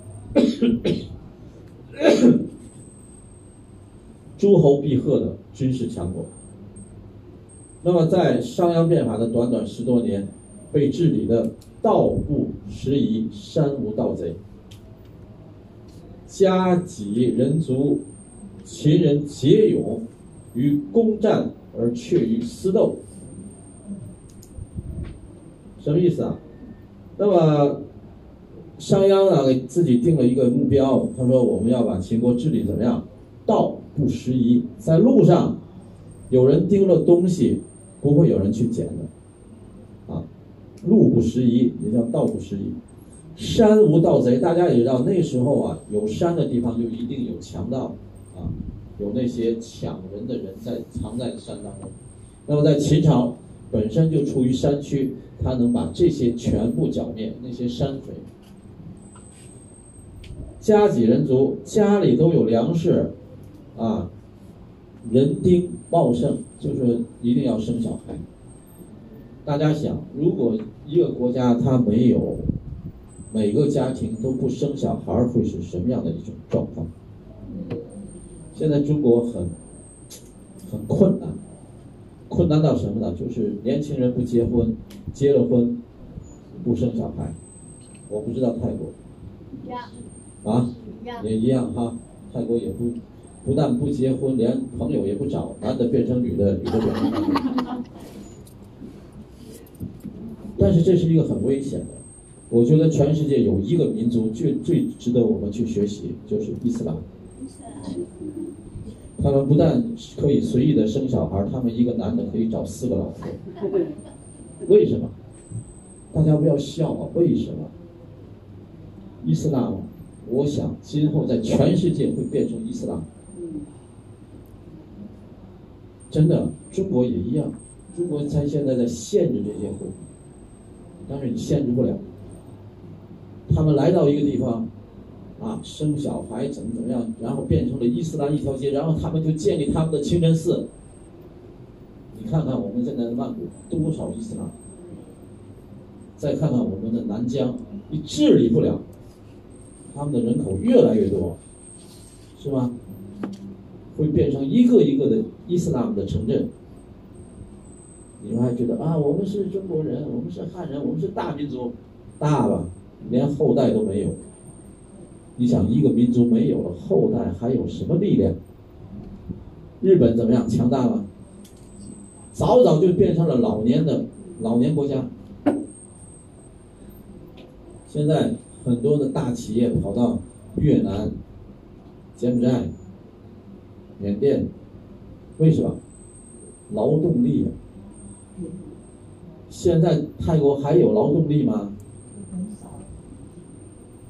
诸侯必贺的军事强国。那么在商鞅变法的短短十多年，被治理的道不拾遗，山无盗贼。家己人族，秦人皆勇于攻战而却于私斗，什么意思啊？那么商鞅呢，给自己定了一个目标，他说我们要把秦国治理怎么样？道不拾遗，在路上有人丢了东西，不会有人去捡的，啊，路不拾遗也叫道不拾遗。山无盗贼，大家也知道，那时候啊，有山的地方就一定有强盗，啊，有那些抢人的人在藏在山当中。那么在秦朝本身就处于山区，他能把这些全部剿灭，那些山匪。家己人足，家里都有粮食，啊，人丁茂盛，就是一定要生小孩。大家想，如果一个国家它没有每个家庭都不生小孩儿会是什么样的一种状况？现在中国很很困难，困难到什么呢？就是年轻人不结婚，结了婚不生小孩。我不知道泰国啊，也一样哈。泰国也不不但不结婚，连朋友也不找，男的变成女的，女的变成男的。但是这是一个很危险的。我觉得全世界有一个民族最最值得我们去学习，就是伊斯兰。他们不但可以随意的生小孩，他们一个男的可以找四个老婆。为什么？大家不要笑啊！为什么？伊斯兰，我想今后在全世界会变成伊斯兰。真的，中国也一样。中国在现在在限制这些婚，但是你限制不了。他们来到一个地方，啊，生小孩怎么怎么样，然后变成了伊斯兰一条街，然后他们就建立他们的清真寺。你看看我们现在的曼谷多少伊斯兰，再看看我们的南疆，你治理不了，他们的人口越来越多，是吧？会变成一个一个的伊斯兰的城镇。你们还觉得啊，我们是中国人，我们是汉人，我们是大民族，大了？连后代都没有，你想一个民族没有了后代，还有什么力量？日本怎么样？强大吗？早早就变成了老年的老年国家。现在很多的大企业跑到越南、柬埔寨、缅甸，为什么？劳动力。现在泰国还有劳动力吗？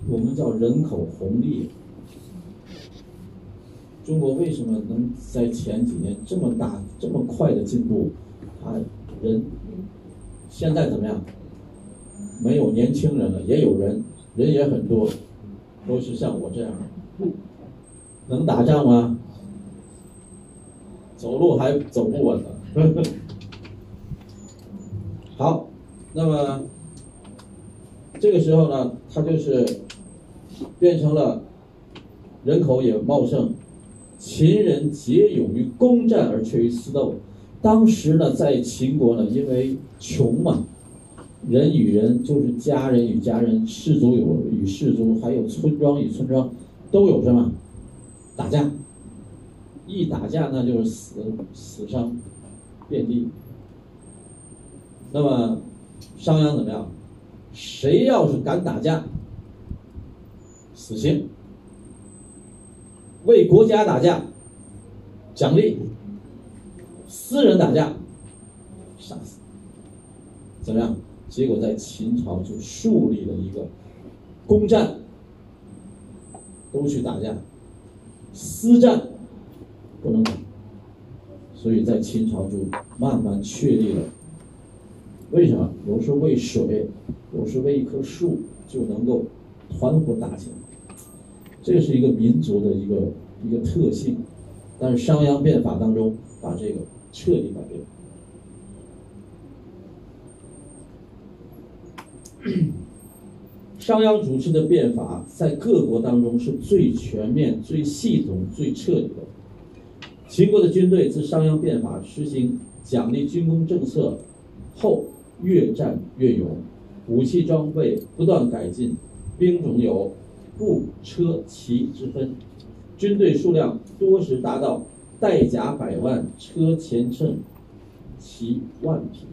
我们叫人口红利。中国为什么能在前几年这么大、这么快的进步？啊，人现在怎么样？没有年轻人了，也有人，人也很多，都是像我这样的。能打仗吗？走路还走不稳呢。<laughs> 好，那么这个时候呢，他就是。变成了人口也茂盛，秦人皆勇于攻战而却于私斗。当时呢，在秦国呢，因为穷嘛，人与人就是家人与家人，氏族有与氏族，还有村庄与村庄，都有什么打架？一打架那就是死死伤遍地。那么商鞅怎么样？谁要是敢打架？死刑，为国家打架，奖励；私人打架，杀死。怎么样？结果在秦朝就树立了一个公战都去打架，私战不能打。所以在秦朝就慢慢确立了为什么？有时为水，有时为一棵树，就能够团伙打起来。这是一个民族的一个一个特性，但是商鞅变法当中把这个彻底改变。商鞅主持的变法在各国当中是最全面、最系统、最彻底的。秦国的军队自商鞅变法实行奖励军功政策后，越战越勇，武器装备不断改进，兵种有步、车、骑之分，军队数量多时达到带甲百万，车前乘骑万匹。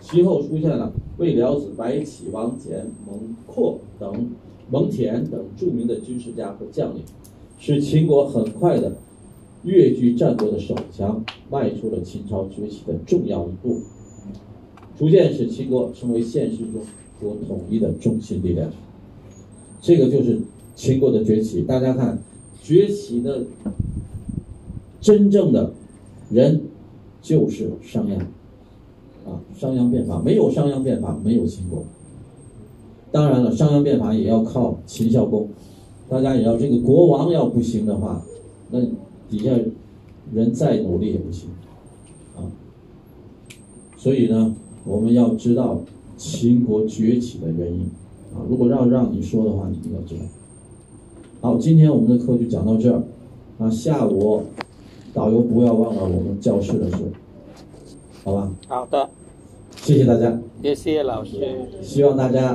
其后出现了魏辽子、白起、王翦、蒙括等蒙恬等著名的军事家和将领，使秦国很快的跃居战国的首强，迈出了秦朝崛起的重要一步，逐渐使秦国成为现实中国统一的中心力量。这个就是秦国的崛起。大家看，崛起的真正的人就是商鞅。啊，商鞅变法没有商鞅变法，没有秦国。当然了，商鞅变法也要靠秦孝公。大家也要这个国王要不行的话，那底下人再努力也不行啊。所以呢，我们要知道秦国崛起的原因啊。如果让让你说的话，你一定要知道。好，今天我们的课就讲到这儿啊。下午导游不要忘了我们教室的事。好吧，好的，谢谢大家，谢谢老师。希望大家